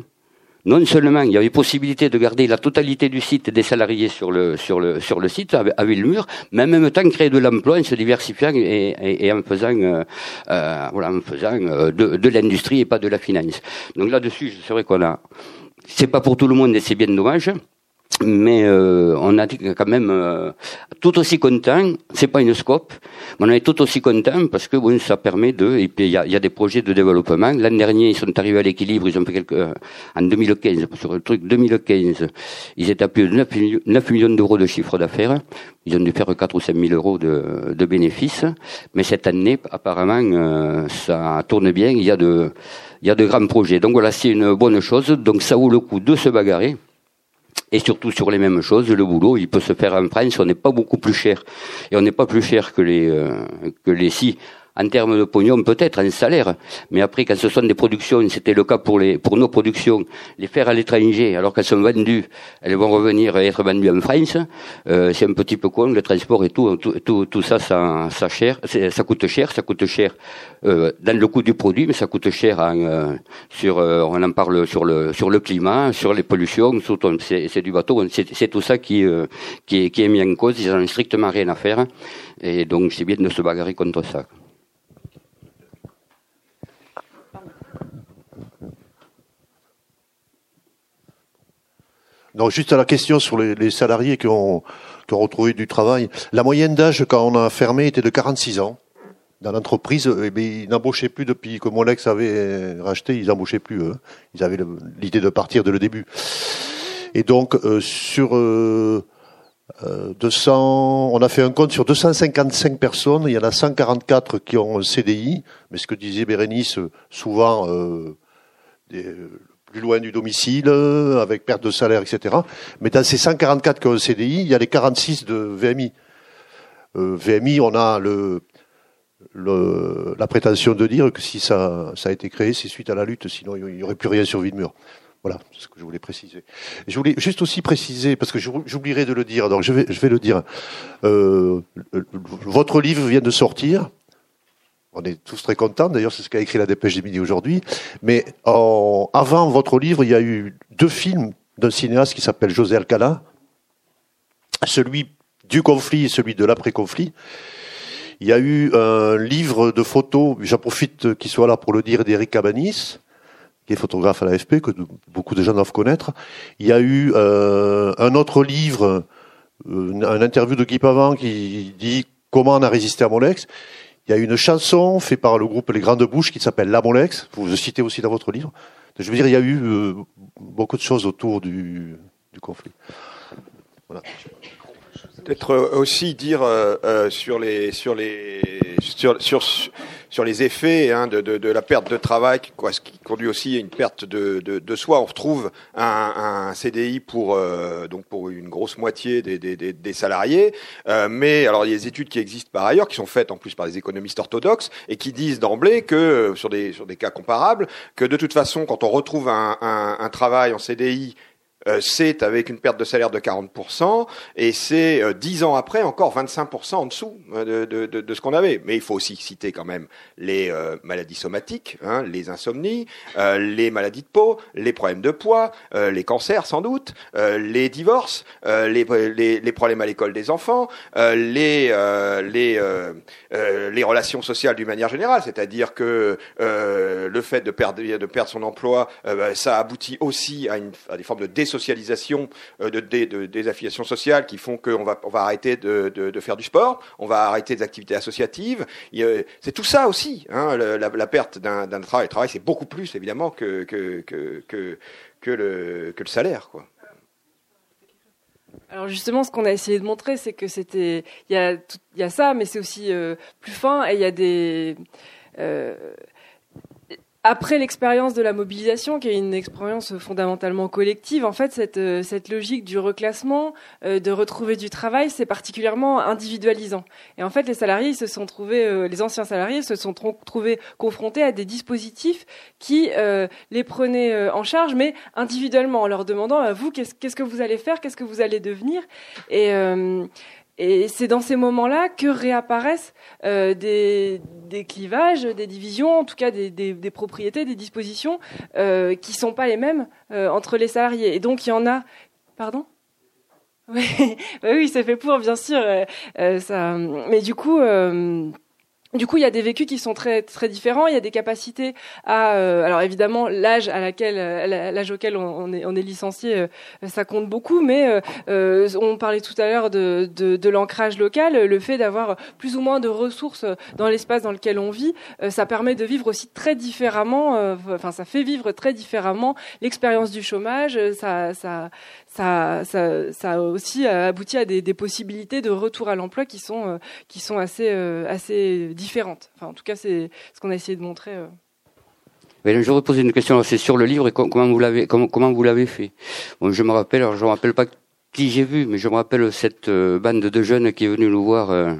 non seulement il y avait possibilité de garder la totalité du site des salariés sur le sur le sur le site à, Villemur, mais en même temps créer de l'emploi en se diversifiant et, et, en faisant euh, euh voilà en euh, de, de l'industrie et pas de la finance. Donc là-dessus, c'est vrai qu'on a c'est pas pour tout le monde et c'est bien dommage mais euh, on a quand même euh, tout aussi content. C'est pas une scope, mais on est tout aussi content parce que bon, ça permet de. Et puis il y a, y a, des projets de développement. L'an dernier, ils sont arrivés à l'équilibre. Ils ont fait quelques euh, en 2015 sur le truc 2015. Ils étaient à plus de 9, millions d'euros de chiffre d'affaires. Ils ont dû faire 4 ou 5 000 euros de, de bénéfices. Mais cette année, apparemment, ça tourne bien. Il y a de il y a de grands projets. Donc voilà, c'est une bonne chose. Donc ça vaut le coup de se bagarrer et surtout sur les mêmes choses, le boulot, il peut se faire en France, on n'est pas beaucoup plus cher. Et on n'est pas plus cher que les, euh, que les si en termes de pognon, peut-être un salaire, mais après, quand ce sont des productions, c'était le cas pour les pour nos productions, les faire à l'étranger, alors qu'elles sont vendues, elles vont revenir et être vendues en France, euh, c'est un petit peu con, le transport et tout, tout, tout, ça, ça, ça, cher, ça coûte cher, ça coûte cher euh, dans le coût du produit, mais ça coûte cher en, euh, sur, euh, on en parle sur le sur le climat, sur les pollutions, c'est du bateau, c'est tout ça qui euh, qui est, qui est mis en cause, ils n'ont strictement rien à faire, et donc c'est bien de se bagarrer contre ça. Non, juste à la question sur les, salariés qui ont, qui retrouvé du travail. La moyenne d'âge quand on a fermé était de 46 ans. Dans l'entreprise, eh ils n'embauchaient plus depuis que Molex avait racheté, ils n'embauchaient plus. Eux. Ils avaient l'idée de partir dès le début. Et donc, euh, sur euh, 200, euh, on a fait un compte sur 255 personnes, il y en a 144 qui ont un CDI, mais ce que disait Bérénice, souvent euh, des, plus loin du domicile, avec perte de salaire, etc. Mais dans ces 144 qui ont un CDI, il y a les 46 de VMI. Euh, VMI, on a le, la prétention de dire que si ça, a été créé, c'est suite à la lutte, sinon il n'y aurait plus rien sur Villemur. Voilà, c'est ce que je voulais préciser. Je voulais juste aussi préciser, parce que j'oublierai de le dire, donc je vais, je vais le dire. Euh, votre livre vient de sortir, on est tous très contents. D'ailleurs, c'est ce qu'a écrit la Dépêche des Midi aujourd'hui. Mais avant votre livre, il y a eu deux films d'un cinéaste qui s'appelle José Alcala. Celui du conflit et celui de l'après-conflit. Il y a eu un livre de photos, j'en profite qu'il soit là pour le dire, d'Éric Cabanis, qui est photographe à l'AFP, que beaucoup de gens doivent connaître. Il y a eu euh, un autre livre, euh, un interview de Guy Pavant qui dit comment on a résisté à Molex. Il y a une chanson faite par le groupe Les Grandes Bouches qui s'appelle La Molex. Vous le citez aussi dans votre livre. Je veux dire, il y a eu euh, beaucoup de choses autour du, du conflit. Peut-être aussi dire sur les sur les sur sur sur les effets hein, de, de, de, la perte de travail, quoi, ce qui conduit aussi à une perte de, de soi. On retrouve un, un CDI pour euh, donc pour une grosse moitié des, des, des salariés, euh, mais alors il y a des études qui existent par ailleurs, qui sont faites en plus par des économistes orthodoxes et qui disent d'emblée que sur des sur des cas comparables, que de toute façon, quand on retrouve un, un, un travail en CDI euh, c'est avec une perte de salaire de 40%, et c'est euh, dix ans après encore 25% en dessous euh, de, de, de, ce qu'on avait. Mais il faut aussi citer quand même les maladies somatiques, hein, les insomnies, les maladies de peau, les problèmes de poids, les cancers sans doute, les divorces, les, les, les, problèmes à l'école des enfants, les, les, les relations sociales d'une manière générale, c'est-à-dire que le fait de perdre, de perdre son emploi, bah, ça aboutit aussi à, une, à des formes de désocialisation socialisation euh, de, des affiliations sociales qui font qu'on va, on va arrêter de, faire du sport, on va arrêter des activités associatives. C'est tout ça aussi, hein, la, perte d'un travail. Le travail, c'est beaucoup plus évidemment que, que, que, le, que le salaire. Quoi. Alors justement, ce qu'on a essayé de montrer, c'est que c'était, il y a, y a ça, mais c'est aussi euh, plus fin et il y a des, euh, après l'expérience de la mobilisation, qui est une expérience fondamentalement collective, en fait, cette, euh, cette logique du reclassement, euh, de retrouver du travail, c'est particulièrement individualisant. Et en fait, les salariés se sont trouvés, euh, les anciens salariés se sont trouvés confrontés à des dispositifs qui les prenaient en charge, mais individuellement, en leur demandant à vous, qu'est-ce que vous allez faire, qu'est-ce que vous allez devenir? Et et c'est dans ces moments-là que réapparaissent euh, des, des, clivages, des divisions, en tout cas des, des, des propriétés, des dispositions euh, qui sont pas les mêmes euh, entre les salariés. Et donc il y en a. Pardon? Oui, oui, ça fait pour, bien sûr. Euh, euh, ça... Mais du coup. Du coup, il y a des vécus qui sont très très différents. Il y a des capacités à, euh, alors évidemment, l'âge à laquelle, euh, l'âge auquel on, est licencié, euh, ça compte beaucoup. Mais on parlait tout à l'heure de, de, l'ancrage local, le fait d'avoir plus ou moins de ressources dans l'espace dans lequel on vit, ça permet de vivre aussi très différemment. Enfin, ça fait vivre très différemment l'expérience du chômage. Ça ça, ça, ça a aussi abouti à des, des possibilités de retour à l'emploi qui sont qui sont assez assez différentes. Enfin, en tout cas, c'est ce qu'on a essayé de montrer. Euh. je voudrais poser une question. C'est sur le livre et comment vous l'avez comment, comment vous l'avez fait? Bon, je me rappelle. Alors, je me rappelle pas qui j'ai vu, mais je me rappelle cette euh, bande de jeunes qui est venue nous voir euh,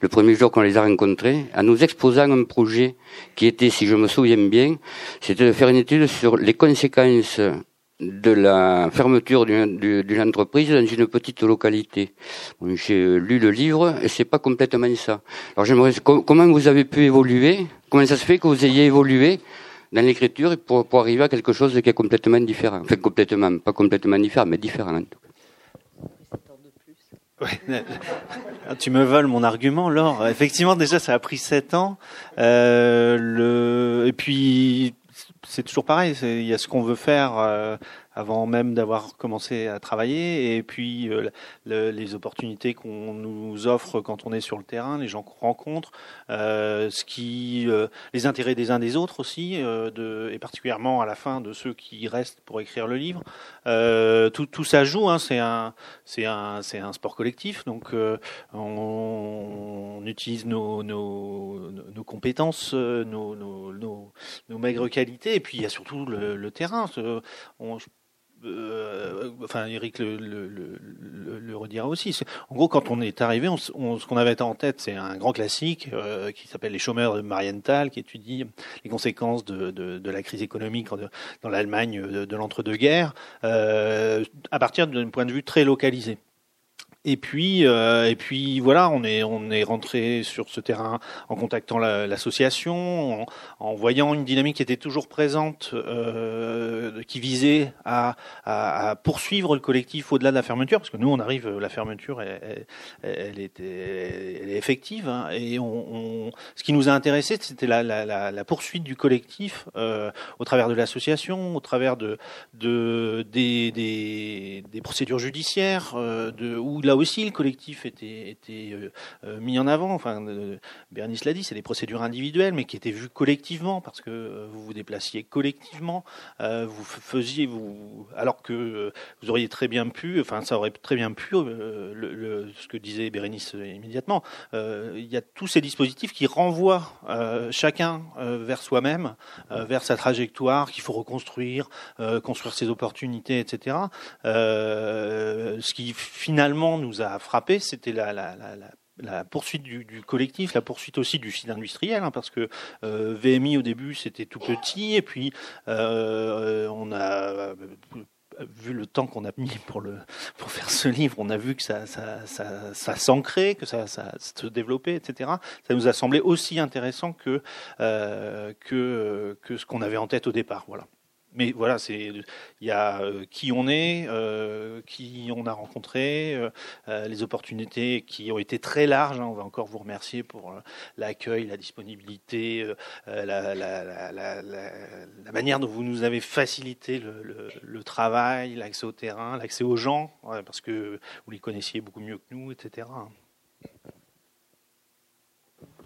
le premier jour qu'on les a rencontrés, en nous exposant un projet qui était, si je me souviens bien, c'était de faire une étude sur les conséquences de la fermeture d'une entreprise dans une petite localité. J'ai lu le livre et c'est pas complètement ça. Alors j'aimerais comment vous avez pu évoluer? Comment ça se fait que vous ayez évolué dans l'écriture pour, pour arriver à quelque chose qui est complètement différent? Enfin complètement, pas complètement différent, mais différent en tout tu me voles mon argument, Laure. Effectivement, déjà, ça a pris sept ans. Euh, le... Et puis, c'est toujours pareil. Il y a ce qu'on veut faire euh, avant même d'avoir commencé à travailler, et puis euh, les opportunités qu'on nous offre quand on est sur le terrain, les gens qu'on rencontre, euh, ce qui, les intérêts des uns des autres aussi, et particulièrement à la fin de ceux qui restent pour écrire le livre. Tout, tout ça joue. Hein, c'est un, c'est un, c'est un sport collectif. Donc on, on, utilise nos, nos, nos compétences, nos, nos, nos, maigres qualités et puis il y a surtout le, le terrain. On, euh, enfin Eric le, redira aussi. En gros, quand on est arrivé, ce qu'on avait en tête, c'est un grand classique euh, qui s'appelle Les chômeurs de Marienthal, qui étudie les conséquences de, la crise économique dans l'Allemagne de, de l'entre-deux-guerres, euh, à partir d'un point de vue très localisé. Et puis, euh, et puis voilà, on est on est rentré sur ce terrain en contactant l'association, en, en, voyant une dynamique qui était toujours présente, euh, qui visait à, à, à, poursuivre le collectif au-delà de la fermeture, parce que nous on arrive, la fermeture, elle, elle, est, elle est effective, hein, et on, on, ce qui nous a intéressé, c'était la, la, la, la, poursuite du collectif euh, au travers de l'association, au travers de, de des, des, des procédures judiciaires, euh, de où aussi, le collectif était, était mis en avant. Enfin, Bernice l'a dit, c'est des procédures individuelles, mais qui étaient vues collectivement parce que vous vous déplaciez collectivement, vous faisiez vous, alors que vous auriez très bien pu, enfin, ça aurait très bien pu, ce que disait Bérénice immédiatement. il y a tous ces dispositifs qui renvoient chacun vers soi-même, vers sa trajectoire qu'il faut reconstruire, construire ses opportunités, etc. Euh, ce qui finalement nous a frappé, c'était la, la, poursuite du, collectif, la poursuite aussi du site industriel, hein, parce que euh, VMI au début c'était tout petit, et puis euh, on a vu le temps qu'on a mis pour le pour faire ce livre, on a vu que ça ça ça, s'ancrait, que ça, se développait, etc. Ça nous a semblé aussi intéressant euh, que que ce qu'on avait en tête au départ. Voilà mais voilà, c'est il y a euh, qui on est, euh, qui on a rencontré, euh, les opportunités qui ont été très larges. Hein. on va encore vous remercier pour l'accueil, la disponibilité, la, la, la, la, manière dont vous nous avez facilité le, le, travail, l'accès au terrain, l'accès aux gens, parce que vous les connaissiez beaucoup mieux que nous, etc.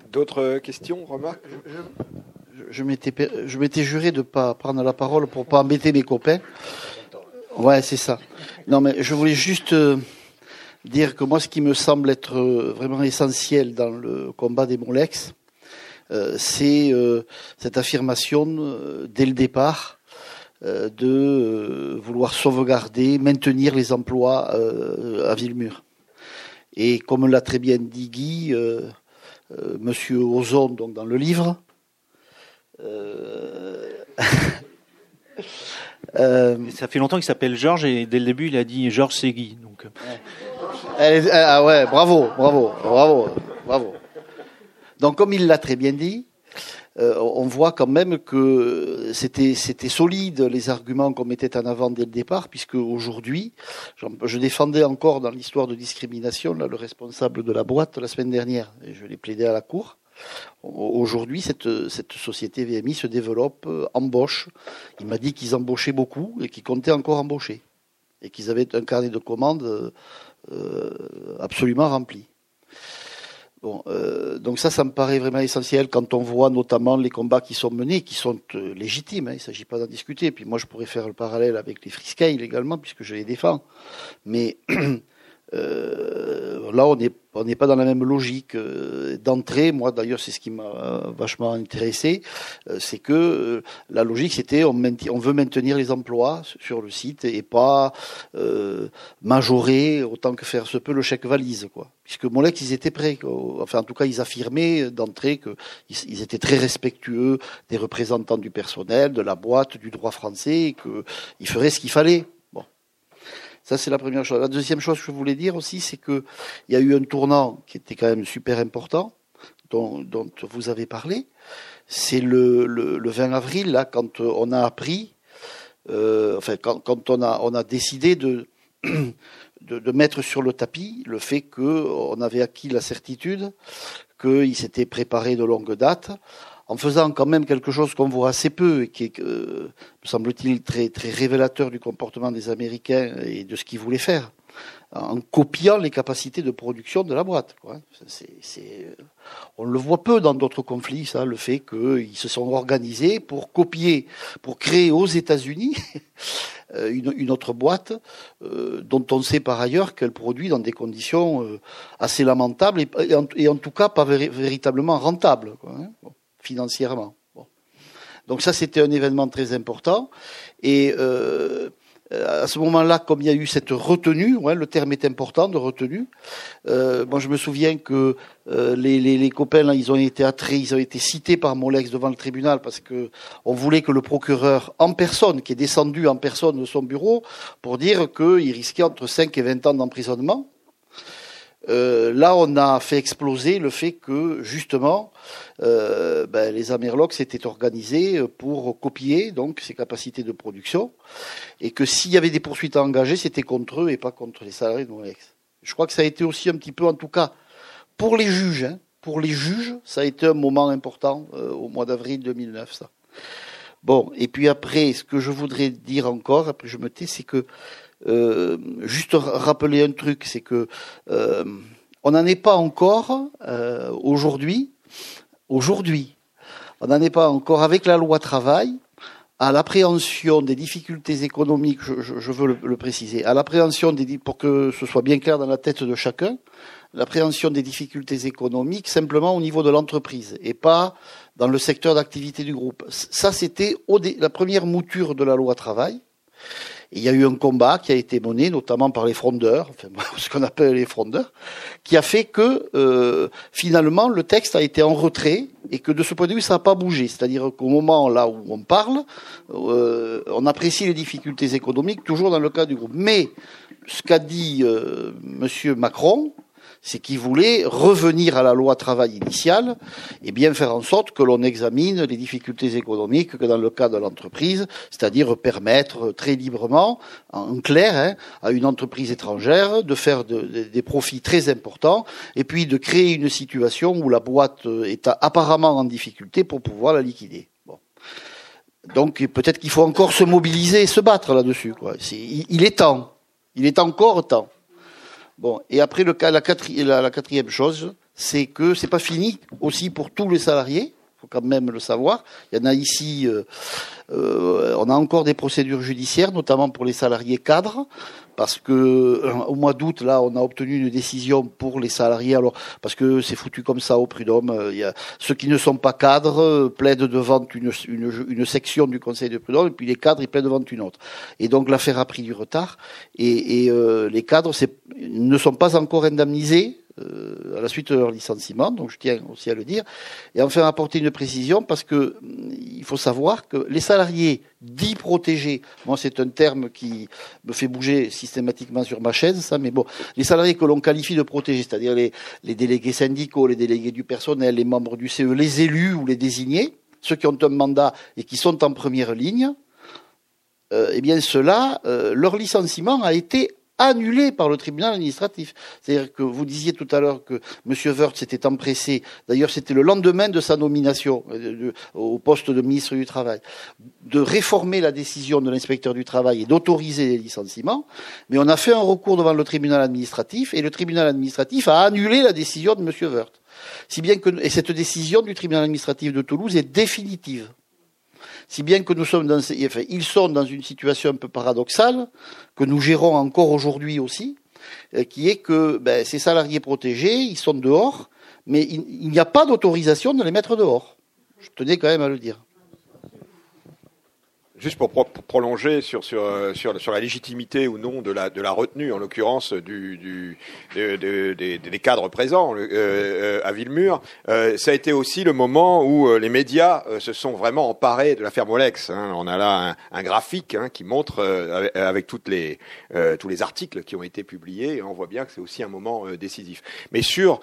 D'autres questions, remarques? Je m'étais juré de ne pas prendre la parole pour pas embêter mes copains. Ouais, c'est ça. Non, mais je voulais juste euh, dire que moi, ce qui me semble être euh, vraiment essentiel dans le combat des Molex, euh, c'est cette affirmation dès le départ de vouloir sauvegarder, maintenir les emplois à Villemur. Et comme l'a très bien dit Guy, Monsieur Ozon, donc dans le livre, ça fait longtemps qu'il s'appelle Georges et dès le début il a dit Georges Segui. Donc. Euh. ah ouais, bravo, bravo, bravo, bravo. Donc comme il l'a très bien dit, on voit quand même que c'était c'était solide les arguments qu'on mettait en avant dès le départ, puisque aujourd'hui, je défendais encore dans l'histoire de discrimination là, le responsable de la boîte la semaine dernière, et je l'ai plaidé à la cour. Aujourd'hui, cette, société VMI se développe, euh, embauche. Il m'a dit qu'ils embauchaient beaucoup et qu'ils comptaient encore embaucher. Et qu'ils avaient un carnet de commandes euh, absolument rempli. Bon, euh, donc ça, ça me paraît vraiment essentiel quand on voit notamment les combats qui sont menés, qui sont légitimes. Hein, il ne s'agit pas d'en discuter. Puis moi, je pourrais faire le parallèle avec les freescale également, puisque je les défends. Mais Euh, là, on n'est on pas dans la même logique euh, d'entrée. Moi, d'ailleurs, c'est ce qui m'a vachement intéressé, euh, c'est que la logique, c'était on, on, veut maintenir les emplois sur le site et pas majorer autant que faire se peut le chèque valise, quoi. Puisque Molex, ils étaient prêts. Enfin, en tout cas, ils affirmaient d'entrée qu'ils ils étaient très respectueux des représentants du personnel, de la boîte, du droit français, et qu'ils feraient ce qu'il fallait. Ça, c'est la première chose. La deuxième chose que je voulais dire aussi, c'est qu'il y a eu un tournant qui était quand même super important, dont, vous avez parlé. C'est le, le, 20 avril, là, quand on a appris, euh, enfin, quand, on, a, décidé de, mettre sur le tapis le fait qu'on avait acquis la certitude qu'il s'était préparé de longue date en faisant quand même quelque chose qu'on voit assez peu et qui est, euh, me semble-t-il, très, très révélateur du comportement des Américains et de ce qu'ils voulaient faire, en copiant les capacités de production de la boîte. Quoi. on le voit peu dans d'autres conflits, ça, le fait qu'ils se sont organisés pour copier, pour créer aux États-Unis une, une, autre boîte euh, dont on sait par ailleurs qu'elle produit dans des conditions euh, assez lamentables et, en, tout cas pas véritablement rentables. Hein financièrement. Donc ça, c'était un événement très important. Et euh, à ce moment-là, comme il y a eu cette retenue, le terme est important de retenue. Euh, moi, je me souviens que euh, les, copains, ils ont été ils ont été cités par Molex devant le tribunal parce que on voulait que le procureur en personne, qui est descendu en personne de son bureau, pour dire qu'il risquait entre 5 et 20 ans d'emprisonnement. Euh, là, on a fait exploser le fait que justement, euh, ben, les Amerlocs s'étaient organisés pour copier donc ces capacités de production, et que s'il y avait des poursuites à engager, c'était contre eux et pas contre les salariés de Molex. Je crois que ça a été aussi un petit peu, en tout cas, pour les juges. Hein, pour les juges, ça a été un moment important euh, au mois d'avril 2009. Ça. Bon, et puis après, ce que je voudrais dire encore, après je me tais, c'est que euh, juste rappeler un truc, c'est que euh, on n'en est pas encore euh, aujourd'hui. Aujourd'hui, on n'en est pas encore avec la loi travail à l'appréhension des difficultés économiques. Je, veux le, le, préciser, à l'appréhension des pour que ce soit bien clair dans la tête de chacun, l'appréhension des difficultés économiques simplement au niveau de l'entreprise et pas dans le secteur d'activité du groupe. Ça, c'était la première mouture de la loi travail il y a eu un combat qui a été mené notamment par les frondeurs, ce qu'on appelle les frondeurs, qui a fait que euh, finalement le texte a été en retrait et que de ce point de vue ça n'a pas bougé. C'est-à-dire qu'au moment là où on parle, euh, on apprécie les difficultés économiques toujours dans le cas du groupe. Mais ce qu'a dit euh, Monsieur Macron, c'est qu'il voulait revenir à la loi travail initiale et bien faire en sorte que l'on examine les difficultés économiques que dans le cas de l'entreprise, c'est-à-dire permettre très librement, en clair, hein, à une entreprise étrangère de faire de, de, des profits très importants et puis de créer une situation où la boîte est apparemment en difficulté pour pouvoir la liquider. Donc peut-être qu'il faut encore se mobiliser et se battre là-dessus. Il est temps. Il est encore temps. Bon, et après le la, quatri, la, la quatrième chose, c'est que c'est pas fini aussi pour tous les salariés. Faut quand même le savoir. Il y en a ici, euh, euh, on a encore des procédures judiciaires, notamment pour les salariés cadres, parce que euh, au mois d'août là, on a obtenu une décision pour les salariés. Alors parce que c'est foutu comme ça au prud'homme. Il y a ceux qui ne sont pas cadres plaident devant une, une, section du Conseil de prud'homme, et puis les cadres ils plaident devant une autre. Et donc l'affaire a pris du retard. Et, les cadres ne sont pas encore indemnisés euh, à la suite de leur licenciement, donc je tiens aussi à le dire, et enfin apporter une précision parce que il faut savoir que les salariés dits protégés, moi c'est un terme qui me fait bouger systématiquement sur ma chaise, ça, mais bon, les salariés que l'on qualifie de protégés, c'est-à-dire les, les délégués syndicaux, les délégués du personnel, les membres du CE, les élus ou les désignés, ceux qui ont un mandat et qui sont en première ligne, euh, eh bien ceux-là, euh, leur licenciement a été annulé par le tribunal administratif. C'est-à-dire que vous disiez tout à l'heure que M. Wörth s'était empressé, d'ailleurs c'était le lendemain de sa nomination euh, au poste de ministre du Travail, de réformer la décision de l'inspecteur du travail et d'autoriser les licenciements, mais on a fait un recours devant le tribunal administratif et le tribunal administratif a annulé la décision de M. Wörth. Si bien que, et cette décision du tribunal administratif de Toulouse est définitive si bien que nous sommes dans, enfin, ils sont dans une situation un peu paradoxale que nous gérons encore aujourd'hui aussi, euh, qui est que ben, ces salariés protégés, ils sont dehors, mais il, il n'y a pas d'autorisation de les mettre dehors. Je tenais quand même à le dire. Juste pour, pro prolonger sur, sur, sur, sur, la légitimité ou non de la, de la retenue, en l'occurrence du, du, de, de, de, des cadres présents euh, à Villemur, euh, ça a été aussi le moment où euh, les médias euh, se sont vraiment emparés de l'affaire Molex. Hein. On a là un, un graphique hein, qui montre, euh, avec, toutes les, tous les articles qui ont été publiés, et on voit bien que c'est aussi un moment décisif. Mais sur,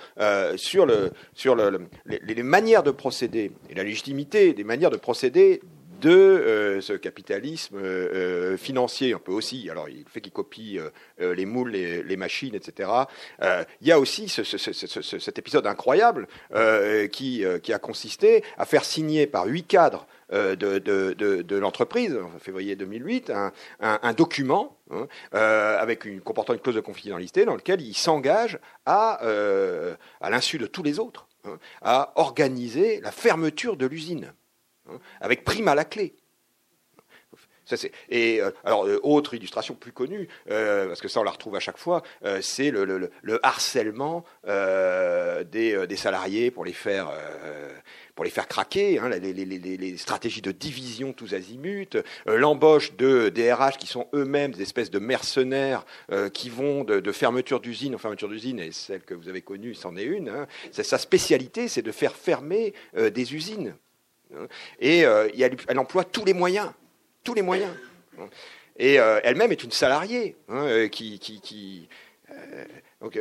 sur, le, sur le, les, les manières de procéder et la légitimité des manières de procéder de euh, ce capitalisme euh, financier. On peut aussi, alors il fait qu'il copie euh, les moules, les, machines, etc. il y a aussi ce, ce, ce, cet épisode incroyable qui, a consisté à faire signer par huit cadres de, l'entreprise, en février 2008, un, un, un document hein, comportant une clause de confidentialité dans lequel ils s'engagent à, à l'insu de tous les autres, hein, à organiser la fermeture de l'usine avec prime à la clé. Ça, et euh, alors, euh, autre illustration plus connue, euh, parce que ça on la retrouve à chaque fois, c'est le, le, le, harcèlement des, salariés pour les faire pour les faire craquer, hein, les, stratégies de division tous azimuts, l'embauche de DRH qui sont eux-mêmes des espèces de mercenaires qui vont de, de fermeture d'usine en fermeture d'usine, et celle que vous avez connue, c'en est une. Hein, sa spécialité, c'est de faire fermer des usines. Et euh, elle emploie tous les moyens, tous les moyens. Et euh, elle-même est une salariée hein, euh, qui, qui, qui euh, donc,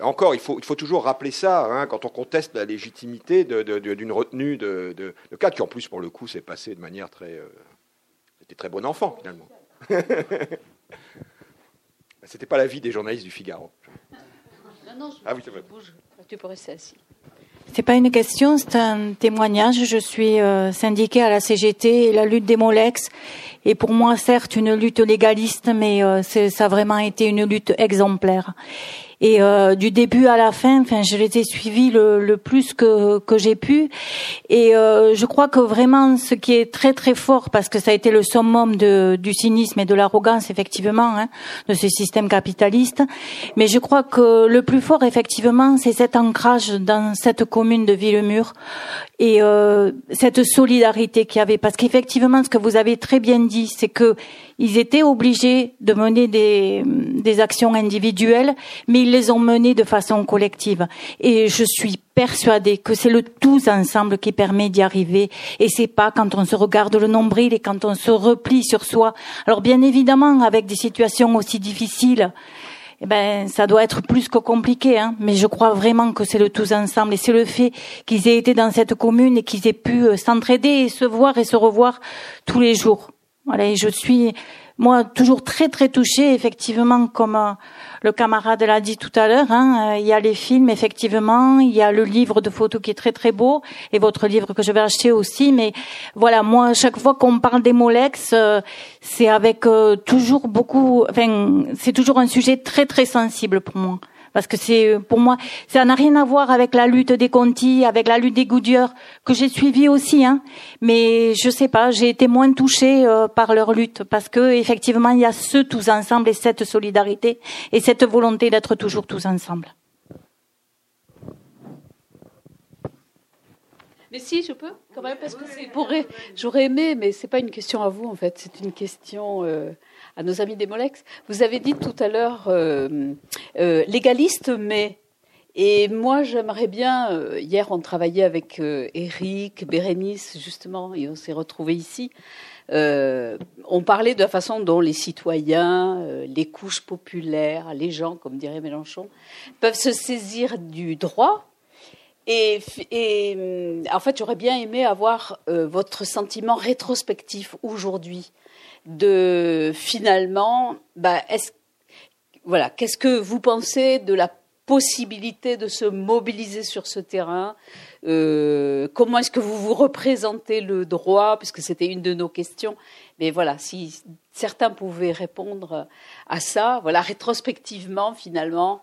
encore, il faut, il faut toujours rappeler ça hein, quand on conteste la légitimité d'une de, de, retenue de, cadre, qui en plus, pour le coup, s'est passé de manière très. C'était très bon enfant, finalement. C'était pas l'avis des journalistes du Figaro. Non, non, je, ah oui, je bouge. Tu peux rester assis. C'est pas une question, c'est un témoignage. Je suis euh, syndiquée à la CGT et la lutte des Molex est pour moi certes une lutte légaliste, mais euh, ça a vraiment été une lutte exemplaire. Et euh, du début à la fin, enfin, je les ai suivis le, le plus que, que j'ai pu. Et euh, je crois que vraiment, ce qui est très très fort, parce que ça a été le summum de, du cynisme et de l'arrogance, effectivement, hein, de ce système capitaliste. Mais je crois que le plus fort, effectivement, c'est cet ancrage dans cette commune de Villemur et euh, cette solidarité qu'il y avait. Parce qu'effectivement, ce que vous avez très bien dit, c'est que ils étaient obligés de mener des, actions individuelles, mais ils les ont menées de façon collective. Et je suis persuadée que c'est le tous ensemble qui permet d'y arriver. Et c'est pas quand on se regarde le nombril et quand on se replie sur soi. Alors bien évidemment, avec des situations aussi difficiles, eh ben, ça doit être plus que compliqué, hein. mais je crois vraiment que c'est le tous ensemble et c'est le fait qu'ils aient été dans cette commune et qu'ils aient pu euh, s'entraider et se voir et se revoir tous les jours. Voilà, et je suis moi toujours très très touchée effectivement comme euh, le camarade l'a dit tout à l'heure hein, euh, il y a les films effectivement il y a le livre de photos qui est très très beau et votre livre que je vais acheter aussi mais voilà moi chaque fois qu'on parle des Molex euh, c'est avec toujours beaucoup enfin c'est toujours un sujet très très sensible pour moi parce que c'est pour moi ça n'a rien à voir avec la lutte des Conti, avec la lutte des Goodyear que j'ai suivi aussi hein. Mais je sais pas, j'ai été moins touchée euh, par leur lutte parce que effectivement, il y a ce tous ensemble et cette solidarité et cette volonté d'être toujours tous ensemble. Mais si, je peux, quand même, parce que c'est J'aurais aimé, mais c'est pas une question à vous, en fait. C'est une question euh, à nos amis des Molex. Vous avez dit tout à l'heure euh, euh, légaliste, mais et moi j'aimerais bien. Euh, hier, on travaillait avec Eric, Bérénice justement, et on s'est retrouvés ici. on parlait de la façon dont les citoyens, les couches populaires, les gens, comme dirait Mélenchon, peuvent se saisir du droit. Et, et en fait, j'aurais bien aimé avoir votre sentiment rétrospectif aujourd'hui de finalement, bah, voilà, qu'est-ce que vous pensez de la possibilité de se mobiliser sur ce terrain? Euh, Comment est-ce que vous vous représentez le droit? Puisque c'était une de nos questions. Mais voilà, si certains pouvaient répondre à ça, voilà, rétrospectivement, finalement,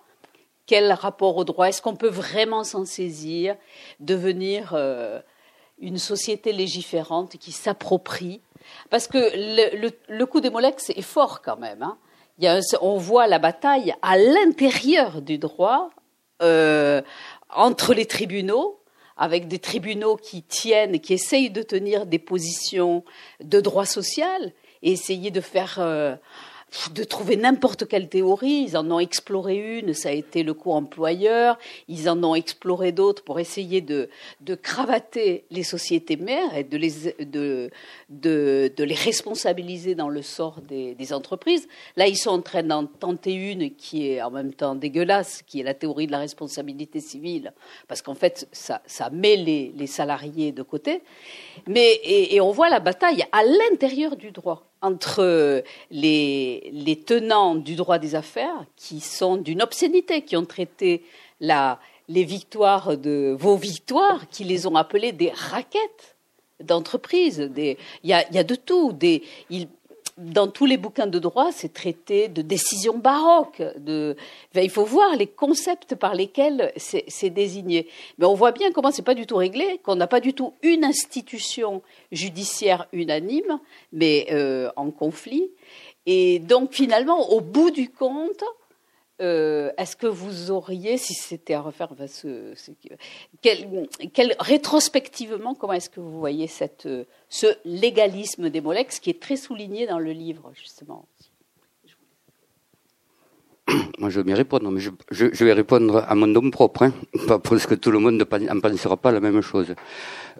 quel rapport au droit? Est-ce qu'on peut vraiment s'en saisir, devenir euh, une société légiférante qui s'approprie? Parce que le, coup des Molex est fort quand même. Hein. on voit la bataille à l'intérieur du droit, euh, entre les tribunaux, avec des tribunaux qui tiennent, qui essayent de tenir des positions de droit social et essayer de faire euh, de trouver n'importe quelle théorie. Ils en ont exploré une, ça a été le coût employeur. Ils en ont exploré d'autres pour essayer de, de cravater les sociétés mères et de les, de, de, les responsabiliser dans le sort des, des, entreprises. Là, ils sont en train d'en tenter une qui est en même temps dégueulasse, qui est la théorie de la responsabilité civile, parce qu'en fait, ça, ça met les, les, salariés de côté. Mais, et on voit la bataille à l'intérieur du droit entre les, les, tenants du droit des affaires, qui sont d'une obscénité, qui ont traité la, les victoires de vos victoires, qui les ont appelées des raquettes d'entreprise. Il y a, de tout. Dans tous les bouquins de droit, c'est traité de décision baroque. De, il faut voir les concepts par lesquels c'est désigné. Mais on voit bien comment c'est pas du tout réglé, qu'on n'a pas du tout une institution judiciaire unanime, mais euh, en conflit. Et donc finalement, au bout du compte, euh, est-ce que vous auriez, si c'était à refaire, ce, quel, rétrospectivement, comment est-ce que vous voyez cette, ce légalisme des Molex qui est très souligné dans le livre, justement Moi, je vais répondre, mais je, je, vais répondre à mon nom propre, hein, parce que tout le monde ne pensera pas la même chose.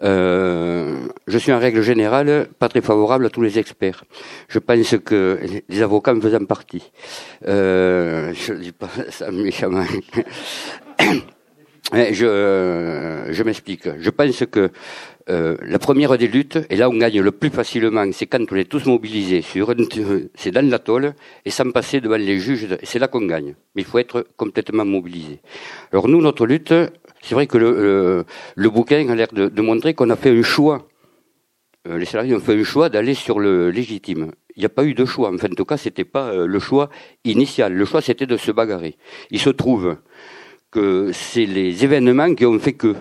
Euh, je suis en règle générale pas très favorable à tous les experts. Je pense que les avocats me faisaient partie. Euh, je dis pas ça méchamment. Eh, je, je m'explique. Je pense que euh, la première des luttes, et là on gagne le plus facilement, c'est quand on est tous mobilisés sur c'est dans l'atoll, et sans passer devant les juges, c'est là qu'on gagne. Mais il faut être complètement mobilisé. Alors nous, notre lutte, c'est vrai que le, bouquin a l'air de, montrer qu'on a fait un choix. Euh, les salariés ont fait un choix d'aller sur le légitime. Il n'y a pas eu de choix. Enfin, en tout cas, c'était pas euh, le choix initial. Le choix, c'était de se bagarrer. Il se trouve que c'est les événements qui ont fait que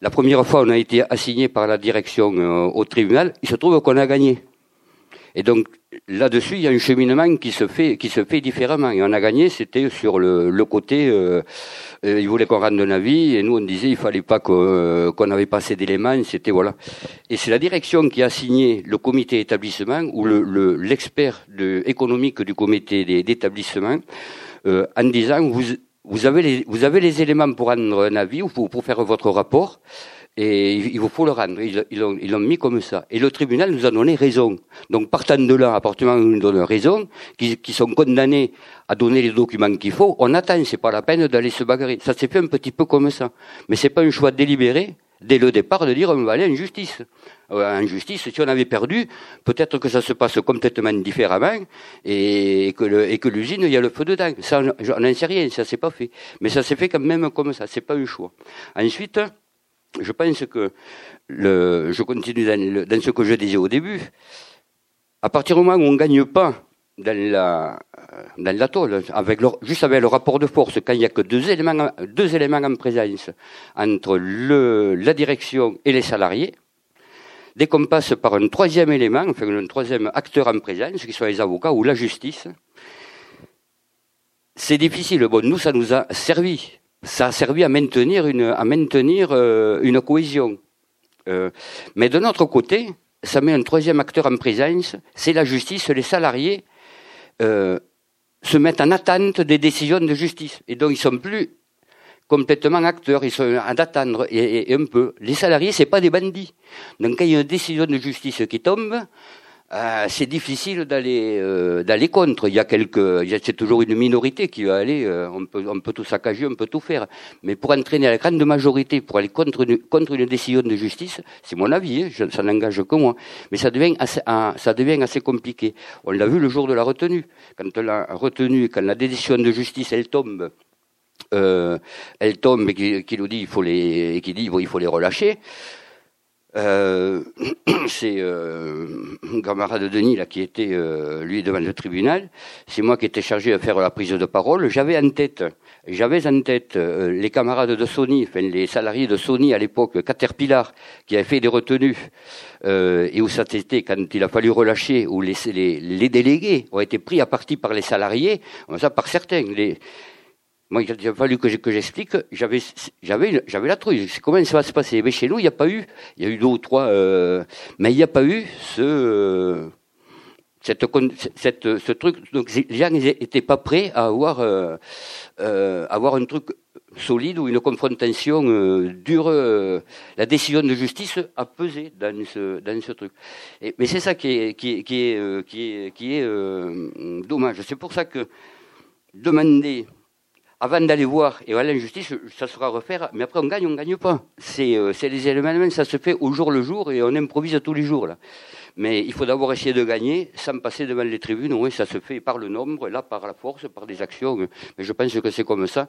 la première fois, on a été assigné par la direction euh, au tribunal. Il se trouve qu'on a gagné. Et donc là-dessus, il y a un cheminement qui se fait, qui se fait différemment. Et on a gagné, c'était sur le, le côté, euh, euh, ils voulaient qu'on rende un avis, et nous on disait il fallait pas qu'on qu'on avait pas d'éléments. C'était voilà. Et c'est la direction qui a signé le comité d'établissement ou le l'expert économique du comité d'établissement euh, en disant vous vous avez les, vous avez les éléments pour rendre un avis ou pour, faire votre rapport, et il vous faut le rendre. Ils, ils l'ont ils mis comme ça. Et le tribunal nous a donné raison. Donc partant de là, à partir du moment où nous donnent raison, qui, qui sont condamnés à donner les documents qu'il faut, on attend. C'est pas la peine d'aller se bagarrer. Ça s'est fait un petit peu comme ça. Mais c'est pas un choix délibéré dès le départ de dire on va aller en justice. Euh, en justice, si on avait perdu, peut-être que ça se passe complètement différemment et que, le, et que l'usine, il y a le feu dedans. Ça, on n'en sait rien, ça s'est pas fait. Mais ça s'est fait quand même comme ça, c'est pas un choix. Ensuite, je pense que je continue dans, dans ce que je disais au début. À partir du moment où on ne gagne pas dans la dans l'atoll, avec le, juste avec le rapport de force, quand il n'y a que deux éléments, deux éléments en présence entre le, la direction et les salariés, dès qu'on passe par un troisième élément, enfin un troisième acteur en présence, qui soit les avocats ou la justice, c'est difficile. Bon, nous, ça nous a servi. Ça a servi à maintenir une, à maintenir euh, une cohésion. Euh, mais de notre côté, ça met un troisième acteur en présence, c'est la justice, les salariés euh, se mettent en attente des décisions de justice. Et donc ils sont plus complètement acteurs, ils sont en attendre et, un peu. Les salariés, c'est pas des bandits. Donc quand il y a une décision de justice qui tombe, euh, c'est difficile d'aller euh, d'aller contre. Il y a quelques, c'est toujours une minorité qui va aller. Euh, on peut on peut tout saccager, on peut tout faire. Mais pour entraîner la grande majorité, pour aller contre une, contre une décision de justice, c'est mon avis. Hein, ça n'engage que moi. Mais ça devient assez ah, ça devient assez compliqué. On l'a vu le jour de la retenue. Quand la retenue, quand la décision de justice elle tombe. elle tombe et qui, qui nous dit il faut les et qui dit il faut les relâcher. Euh, c'est euh, un camarade Denis là qui était euh, lui devant le tribunal. C'est moi qui étais chargé de faire la prise de parole. J'avais en tête, j'avais en tête euh, les camarades de Sony, enfin les salariés de Sony à l'époque, Caterpillar, qui avaient fait des retenues et où ça était quand il a fallu relâcher, où les, les, les, délégués ont été pris à partie par les salariés, ça par certains. Les, moi, il a fallu que j'explique. J'avais, j'avais, j'avais la trouille. Comment ça va se passer? Mais chez nous, il n'y a pas eu. Il y a eu deux ou trois, euh, mais il n'y a pas eu ce, cette, cette, ce truc. Donc, les gens n'étaient pas prêts à avoir, euh, euh, avoir un truc solide ou une confrontation euh, dure. Euh, la décision de justice a pesé dans ce, dans ce truc. Mais c'est ça qui est, qui est, qui est, euh, qui est, qui est dommage. C'est pour ça que demander avant d'aller voir et aller en justice, ça sera refaire, mais après on gagne, on ne gagne pas. C'est euh, les éléments, ça se fait au jour le jour et on improvise tous les jours. Là. Mais il faut d'abord essayer de gagner sans passer devant les tribunes. Oui, ça se fait par le nombre, là par la force, par des actions. Mais je pense que c'est comme ça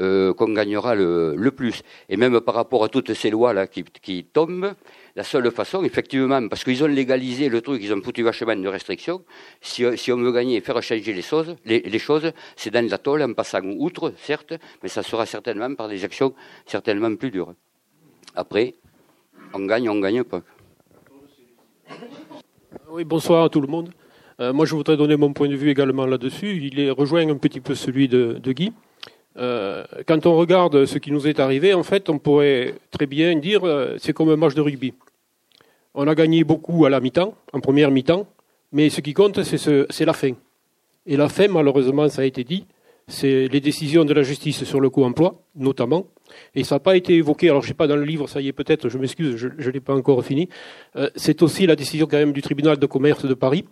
euh, qu'on gagnera le, le, plus. Et même par rapport à toutes ces lois là qui, qui tombent, la seule façon, effectivement, parce qu'ils ont légalisé le truc, ils ont foutu vachement de restrictions. Si, si on veut gagner et faire changer les choses, les, les choses, c'est dans l'atoll en passant outre, certes, mais ça sera certainement par des actions certainement plus dures. Après, on gagne, on gagne pas. Oui, bonsoir à tout le monde. Euh, moi, je voudrais donner mon point de vue également là-dessus. Il rejoint un petit peu celui de, Guy. Euh, quand on regarde ce qui nous est arrivé, en fait, on pourrait très bien dire euh, c'est comme un match de rugby. On a gagné beaucoup à la mi-temps, en première mi-temps, mais ce qui compte, c'est ce, la fin. Et la fin, malheureusement, ça a été dit, c'est les décisions de la justice sur le co-emploi, notamment. Et ça n'a pas été évoqué, alors je ne sais pas dans le livre, ça y est peut-être, je m'excuse, je ne l'ai pas encore fini. Euh, c'est aussi la décision quand même du tribunal de commerce de Paris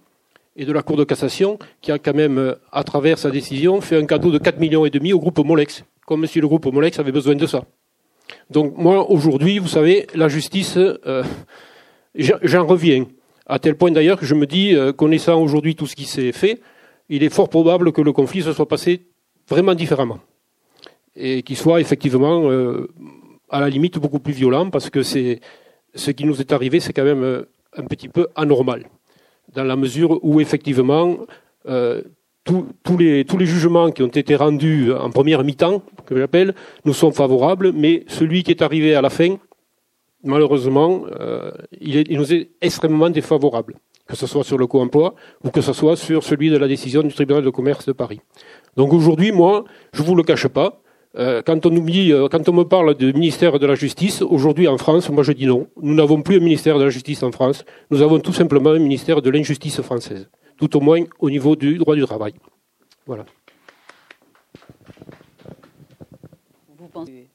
et de la Cour de cassation, qui a quand même, euh, à travers sa décision, fait un cadeau de 4 millions et demi au groupe Molex, comme si le groupe Molex avait besoin de ça. Donc moi, aujourd'hui, vous savez, la justice, euh, j'en reviens. À tel point d'ailleurs que je me dis, connaissant aujourd'hui tout ce qui s'est fait, il est fort probable que le conflit se soit passé vraiment différemment. Et qu'il soit effectivement, euh, à la limite, beaucoup plus violent, parce que c'est ce qui nous est arrivé, c'est quand même euh, un petit peu anormal. Dans la mesure où, effectivement, tous, les, tous les jugements qui ont été rendus en première mi-temps, que j'appelle, nous sont favorables, mais celui qui est arrivé à la fin, malheureusement, euh, il, nous est extrêmement défavorable, que ce soit sur le co-emploi ou que ce soit sur celui de la décision du tribunal de commerce de Paris. Donc aujourd'hui, moi, je vous le cache pas, euh, quand on oublie, euh, quand on me parle du ministère de la Justice, aujourd'hui en France, moi je dis non. Nous n'avons plus un ministère de la Justice en France. Nous avons tout simplement un ministère de l'injustice française, tout au moins au niveau du droit du travail. Voilà. Vous pensez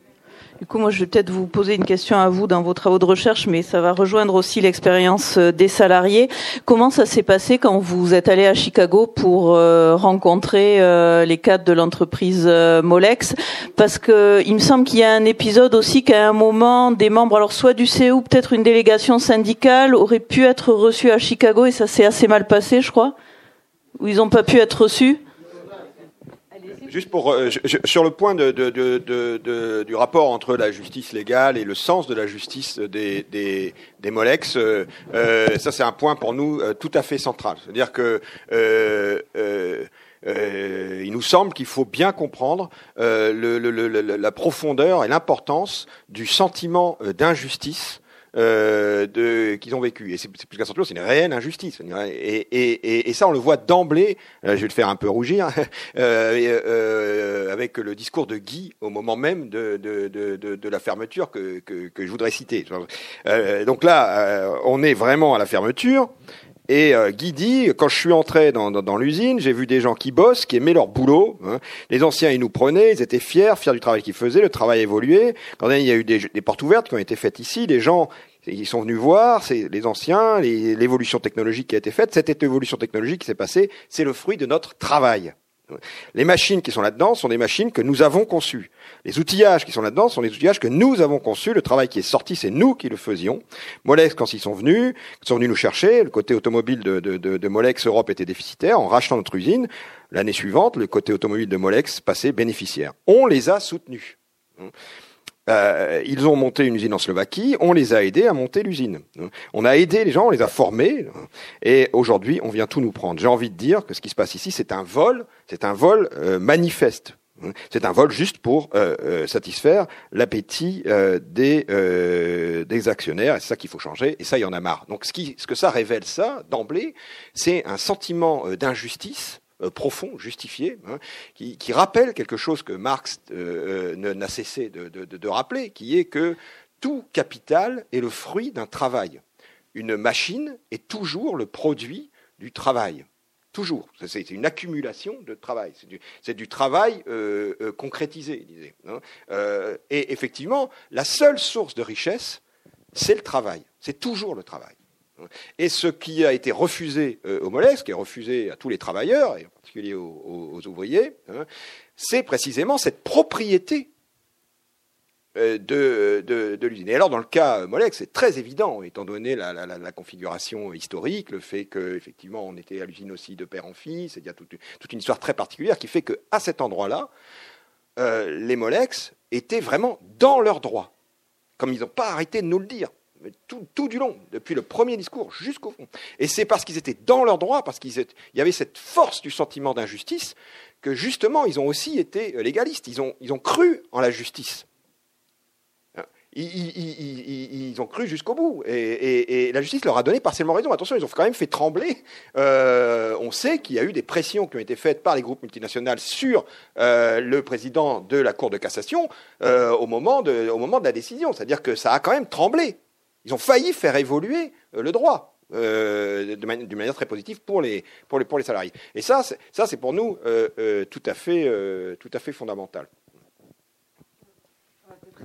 du coup, moi, je vais peut-être vous poser une question à vous dans vos travaux de recherche, mais ça va rejoindre aussi l'expérience euh, des salariés. Comment ça s'est passé quand vous êtes allé à Chicago pour euh, rencontrer euh, les cadres de l'entreprise Molex? Parce que il me semble qu'il y a un épisode aussi qu'à un moment, des membres, alors soit du CE ou peut-être une délégation syndicale, auraient pu être reçus à Chicago et ça s'est assez mal passé, je crois, ou ils n'ont pas pu être reçus? Juste pour euh, sur le point du rapport entre la justice légale et le sens de la justice des, des, Molex, euh, euh ça c'est un point pour nous tout à fait central. C'est-à-dire que il nous semble qu'il faut bien comprendre la profondeur et l'importance du sentiment d'injustice euh, de, qu'ils ont vécu. Et c'est, plus qu'un sentiment, c'est une réelle injustice. Et, et, ça, on le voit d'emblée, euh, je vais le faire un peu rougir, euh, euh, avec le discours de Guy au moment même de, de, de, de la fermeture que, que, que, je voudrais citer. Euh, donc là, on est vraiment à la fermeture. Et Guy dit, quand je suis entré dans, dans, dans, l'usine, j'ai vu des gens qui bossent, qui aimaient leur boulot. Hein. Les anciens, ils nous prenaient, ils étaient fiers, fiers du travail qu'ils faisaient, le travail évoluait. Quand il y a eu des, des, portes ouvertes qui ont été faites ici, des gens ils sont venus voir, c'est les anciens, l'évolution technologique qui a été faite. Cette évolution technologique qui s'est passée, c'est le fruit de notre travail. Les machines qui sont là-dedans sont des machines que nous avons conçues. Les outillages qui sont là-dedans sont des outillages que nous avons conçus. Le travail qui est sorti, c'est nous qui le faisions. Molex, quand ils sont venus, ils sont venus nous chercher, le côté automobile de, de, de, de Molex Europe était déficitaire. En rachetant notre usine, l'année suivante, le côté automobile de Molex passait bénéficiaire. On les a soutenus. Euh, ils ont monté une usine en Slovaquie, on les a aidés à monter l'usine. On a aidé les gens, on les a formés, et aujourd'hui, on vient tout nous prendre. J'ai envie de dire que ce qui se passe ici, c'est un vol, c'est un vol euh, manifeste. C'est un vol juste pour euh, satisfaire l'appétit des, des actionnaires, et c'est ça qu'il faut changer, et ça, il y en a marre. Donc ce, qui, ce que ça révèle, ça, d'emblée, c'est un sentiment d'injustice euh, profond, justifié, hein, qui, rappelle quelque chose que Marx euh, euh n'a cessé de, rappeler, qui est que tout capital est le fruit d'un travail. Une machine est toujours le produit du travail. Toujours. C'est une accumulation de travail. C'est du, travail euh, euh concrétisé, disait. Hein. et effectivement, la seule source de richesse, c'est le travail. C'est toujours le travail. Et ce qui a été refusé euh, au Molex, qui est refusé à tous les travailleurs, et en particulier aux, ouvriers, hein, c'est précisément cette propriété euh, de, l'usine. Et alors, dans le cas Molex, c'est très évident, étant donné la, configuration historique, le fait qu'effectivement, on était à l'usine aussi de père en fils, c'est-à-dire toute, une histoire très particulière qui fait qu'à cet endroit-là, euh, les Molex étaient vraiment dans leurs droits, comme ils n'ont pas arrêté de nous le dire tout, du long, depuis le premier discours jusqu'au fond. Et c'est parce qu'ils étaient dans leurs droits, parce qu'il y avait cette force du sentiment d'injustice, que justement, ils ont aussi été euh, légalistes. Ils ont, ils ont cru en la justice. Hein. Ils, ont cru jusqu'au bout. Et, la justice leur a donné partiellement raison. Attention, ils ont quand même fait trembler. Euh, on sait qu'il y a eu des pressions qui ont été faites par les groupes multinationaux sur euh, le président de la Cour de cassation au, moment de, au moment de la décision. C'est-à-dire que ça a quand même tremblé. Ils ont failli faire évoluer euh, le droit. Euh, d'une manière très positive pour les, salariés. Et ça, c'est pour nous euh, tout à fait fondamental.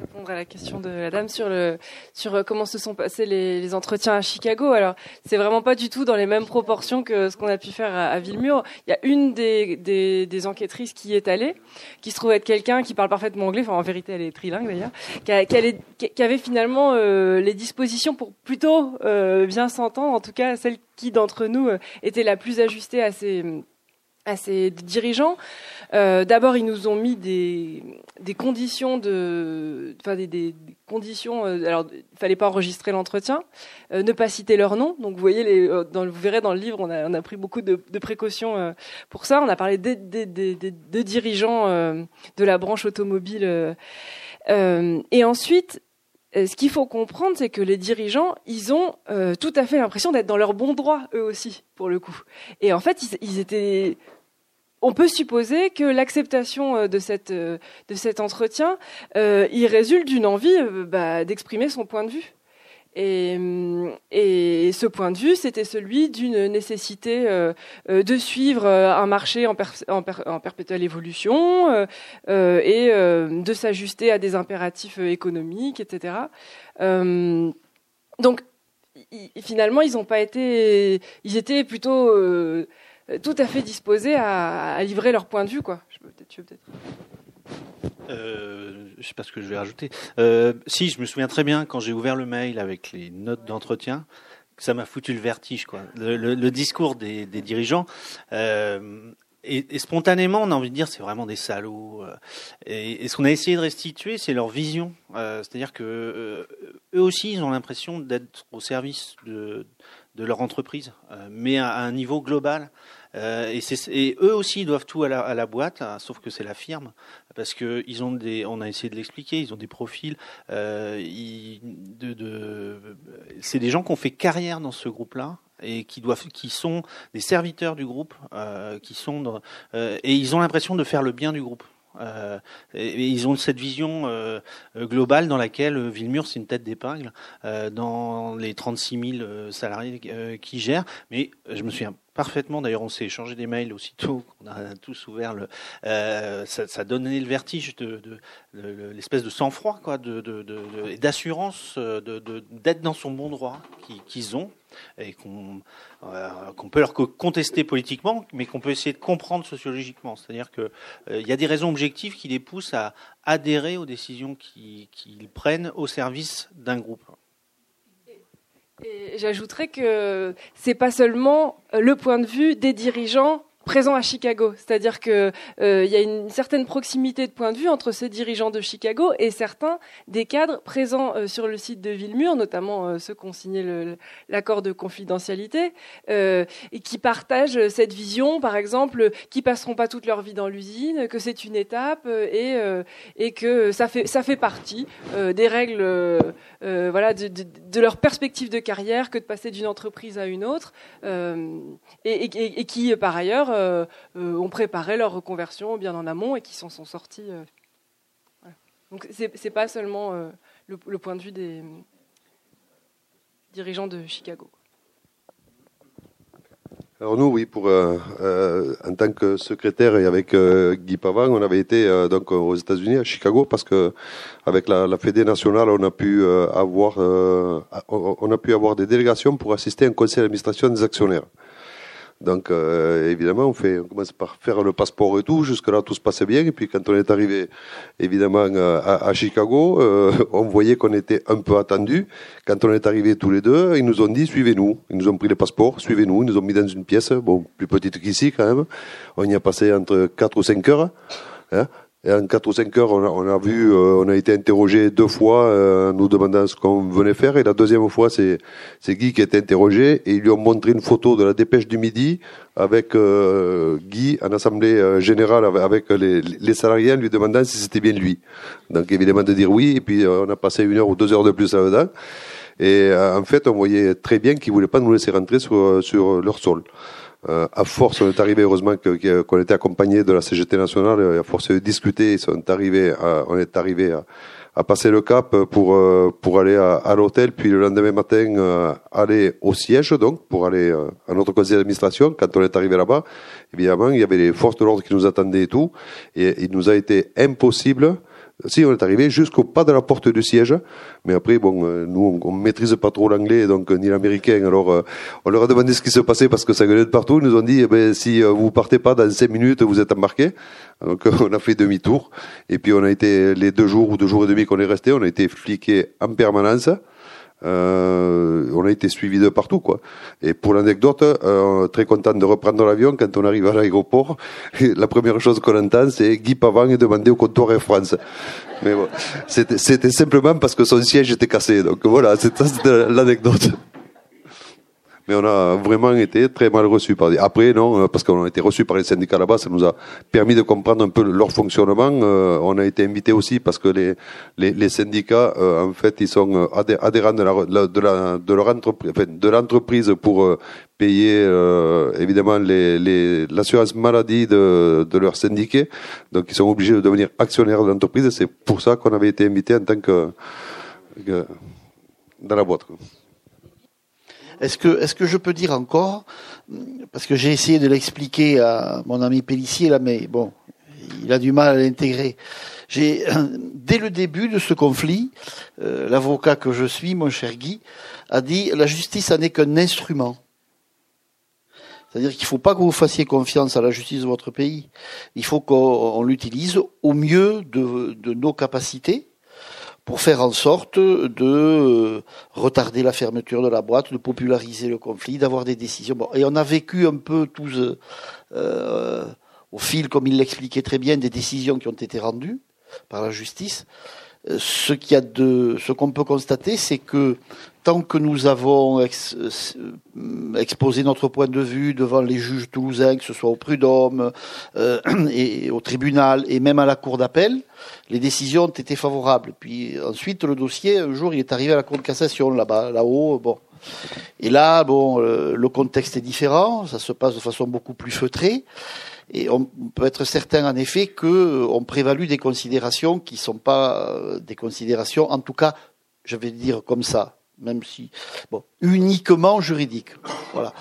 Répondre à la question de la dame sur le sur euh, comment se sont passés les, les entretiens à Chicago. Alors, c'est vraiment pas du tout dans les mêmes proportions que ce qu'on a pu faire à, à Villemur. Il y a une des, des, des enquêtrices qui est allée, qui se trouve être quelqu'un qui parle parfaitement anglais. Enfin, en vérité, elle est trilingue d'ailleurs, qui, qui- qui avait finalement euh, les dispositions pour plutôt euh, bien s'entendre. En tout cas, celle qui d'entre nous euh, était la plus ajustée à ces à ces dirigeants. Euh, D'abord, ils nous ont mis des, des conditions de, enfin des, des- conditions. euh, alors, il fallait pas enregistrer l'entretien, euh, ne pas citer leur nom. Donc, vous voyez, les, euh, dans, vous verrez dans le livre, on a, on a pris beaucoup de, de précautions euh, pour ça. On a parlé des, des, des, des- de dirigeants euh, de la branche automobile. et ensuite, ce qu'il faut comprendre, c'est que les dirigeants, ils ont euh, tout à fait l'impression d'être dans leur bon droit, eux aussi, pour le coup. Et en fait, ils, étaient. On peut supposer que l'acceptation euh, de cette euh, de cet entretien, euh, il résulte d'une envie euh, bah, d'exprimer son point de vue. Et, hum, et ce point de vue, c'était celui d'une nécessité euh, euh, de suivre euh, un marché en, per- en per- en perpétuelle évolution euh, euh, et euh, de s'ajuster à des impératifs euh, économiques, etc. Euh, donc, finalement, ils n'ont pas été, ils étaient plutôt euh, tout à fait disposés à, livrer leur point de vue, quoi. Je peux peut-être, tu veux peut-être. Euh, je sais pas ce que je vais rajouter. Euh, si, je me souviens très bien quand j'ai ouvert le mail avec les notes d'entretien, ça m'a foutu le vertige, quoi. Le, discours des, dirigeants. euh, et, spontanément, on a envie de dire, c'est vraiment des salauds. euh, Et, ce qu'on a essayé de restituer, c'est leur vision. C'est-à-dire que eux aussi, ils ont l'impression d'être au service de, leur entreprise, mais à, un niveau global. Et, eux aussi, doivent tout à la, à la boîte, hein, sauf que c'est la firme, parce que ils ont des, on a essayé de l'expliquer, ils ont des profils. Euh, de, de, c'est des gens qui ont fait carrière dans ce groupe-là et qui doivent, qui sont des serviteurs du groupe, euh, qui sont, dans- euh, et ils ont l'impression de faire le bien du groupe. Euh, et, ils ont cette vision euh, globale dans laquelle Villemur c'est une tête d'épingle euh, dans les 36 000 euh, salariés euh, qui gèrent. Mais je me souviens parfaitement, d'ailleurs on s'est échangé des mails aussitôt qu'on a tous ouvert le, euh, ça, ça donnait le vertige de, de, l'espèce de sang-froid quoi, de, d'assurance euh, d'être dans son bon droit qui- qu'ils ont et qu'on euh, peut leur co- contester politiquement, mais qu'on peut essayer de comprendre sociologiquement. C'est-à-dire que euh, y a des raisons objectives qui les poussent à adhérer aux décisions qui- qu'ils prennent au service d'un groupe. J'ajouterais que c'est pas seulement le point de vue des dirigeants présents à Chicago, c'est-à-dire que euh, il y a une certaine proximité de point de vue entre ces dirigeants de Chicago et certains des cadres présents euh, sur le site de Villemur, notamment euh, ceux qui ont signé l'accord de confidentialité, et qui partagent cette vision, par exemple, qui passeront pas toute leur vie dans l'usine, que c'est une étape et et que ça fait ça fait partie des règles voilà de, leur perspective de carrière que de passer d'une entreprise à une autre et qui par ailleurs euh, euh, ont préparé leur reconversion bien en amont et qui s'en sont sortis euh, voilà. donc c'est pas seulement le, point de vue des dirigeants de Chicago Alors nous, oui, pour en tant que secrétaire et avec Guy Pavan, on avait été donc aux États-Unis, à Chicago, parce que avec la, la Fédé nationale, on a pu avoir on a pu avoir des délégations pour assister à un conseil d'administration des actionnaires. Donc euh, évidemment, on fait, on commence par faire le passeport et tout. Jusque là, tout se passait bien. Et puis quand on est arrivé, évidemment, euh, à, Chicago, euh, on voyait qu'on était un peu attendu. Quand on est arrivé tous les deux, ils nous ont dit suivez-nous. Ils nous ont pris les passeports, suivez-nous. Ils nous ont mis dans une pièce, bon, plus petite qu'ici quand même. On y a passé entre 4 ou 5 heures. Hein. Et en 4 ou 5 heures, on a, on a vu, euh, on a été interrogé deux fois, euh, en nous demandant ce qu'on venait faire. Et la deuxième fois, c'est, Guy qui a été interrogé. Et ils lui ont montré une photo de la dépêche du midi avec euh, Guy en assemblée euh, générale avec, les, les salariés en lui demandant si c'était bien lui. Donc évidemment de dire oui. Et puis on a passé une heure ou deux heures de plus là-dedans. Et en fait, on voyait très bien qu'ils voulaient pas nous laisser rentrer sur, sur leur sol. Euh, à force, on est arrivé, heureusement qu'on était accompagné de la CGT nationale, et à force de discuter, ils sont arrivés on est arrivé à, passer le cap pour, euh, pour aller à, à l'hôtel, puis le lendemain matin, euh, aller au siège, donc, pour aller euh, à notre conseil d'administration. Quand on est arrivé là-bas, évidemment, il y avait les forces de l'ordre qui nous attendaient et tout, et il nous a été impossible si, on est arrivé jusqu'au pas de la porte du siège. Mais après, bon, euh, nous, on, on maîtrise pas trop l'anglais, donc ni l'américain. Alors, euh, on leur a demandé ce qui se passait parce que ça gueulait de partout. Ils nous ont dit, eh ben, si euh, vous partez pas dans cinq minutes, vous êtes embarqué. Donc, on a fait demi-tour. Et puis, on a été les deux jours ou deux jours et demi qu'on est resté, on a été fliqués en permanence. Euh, on a été suivi de partout, quoi. Et pour l'anecdote, euh, très content de reprendre l'avion quand on arrive à l'aéroport. La première chose qu'on entend, c'est Guy Pavant est demandé au comptoir Air France. Mais bon, c'était simplement parce que son siège était cassé. Donc voilà, c'était l'anecdote. Mais on a vraiment été très mal reçus. Par... Après, non, euh, parce qu'on a été reçus par les syndicats là-bas, ça nous a permis de comprendre un peu leur fonctionnement. Euh, on a été invités aussi parce que les, les, les syndicats, euh, en fait, ils sont euh, adhé- adhérents de, la, de, la, de leur entreprise, enfin, de l'entreprise pour euh, payer euh, évidemment les, les, l'assurance maladie de, de leurs syndiqués. Donc, ils sont obligés de devenir actionnaires de l'entreprise. C'est pour ça qu'on avait été invités en tant que, que dans la boîte. Est-ce que, est-ce que je peux dire encore, parce que j'ai essayé de l'expliquer à mon ami Pellissier là, mais bon, il a du mal à l'intégrer. J'ai, dès le début de ce conflit, euh, l'avocat que je suis, mon cher Guy, a dit la justice n'est qu'un instrument. C'est-à-dire qu'il ne faut pas que vous fassiez confiance à la justice de votre pays. Il faut qu'on on l'utilise au mieux de nos capacités pour faire en sorte de euh, retarder la fermeture de la boîte, de populariser le conflit, d'avoir des décisions. Bon, et on a vécu un peu tous, euh, au fil, comme il l'expliquait très bien, des décisions qui ont été rendues par la justice. Euh, Ce qu'il y a de, ce qu'on peut constater, c'est que tant que nous avons euh, exposé notre point de vue devant les juges toulousains, que ce soit au prud'homme euh, au tribunal et même à la cour d'appel, les décisions ont été favorables. Puis ensuite, le dossier, un jour, il est arrivé à la cour de cassation là-bas, là-haut. Et là, bon, euh, le contexte est différent, ça se passe de façon beaucoup plus feutrée. Et on peut être certain, en effet, que euh, ont prévalu des considérations qui sont pas des considérations, en tout cas, je vais dire comme ça, même si, bon, uniquement juridiques. Voilà.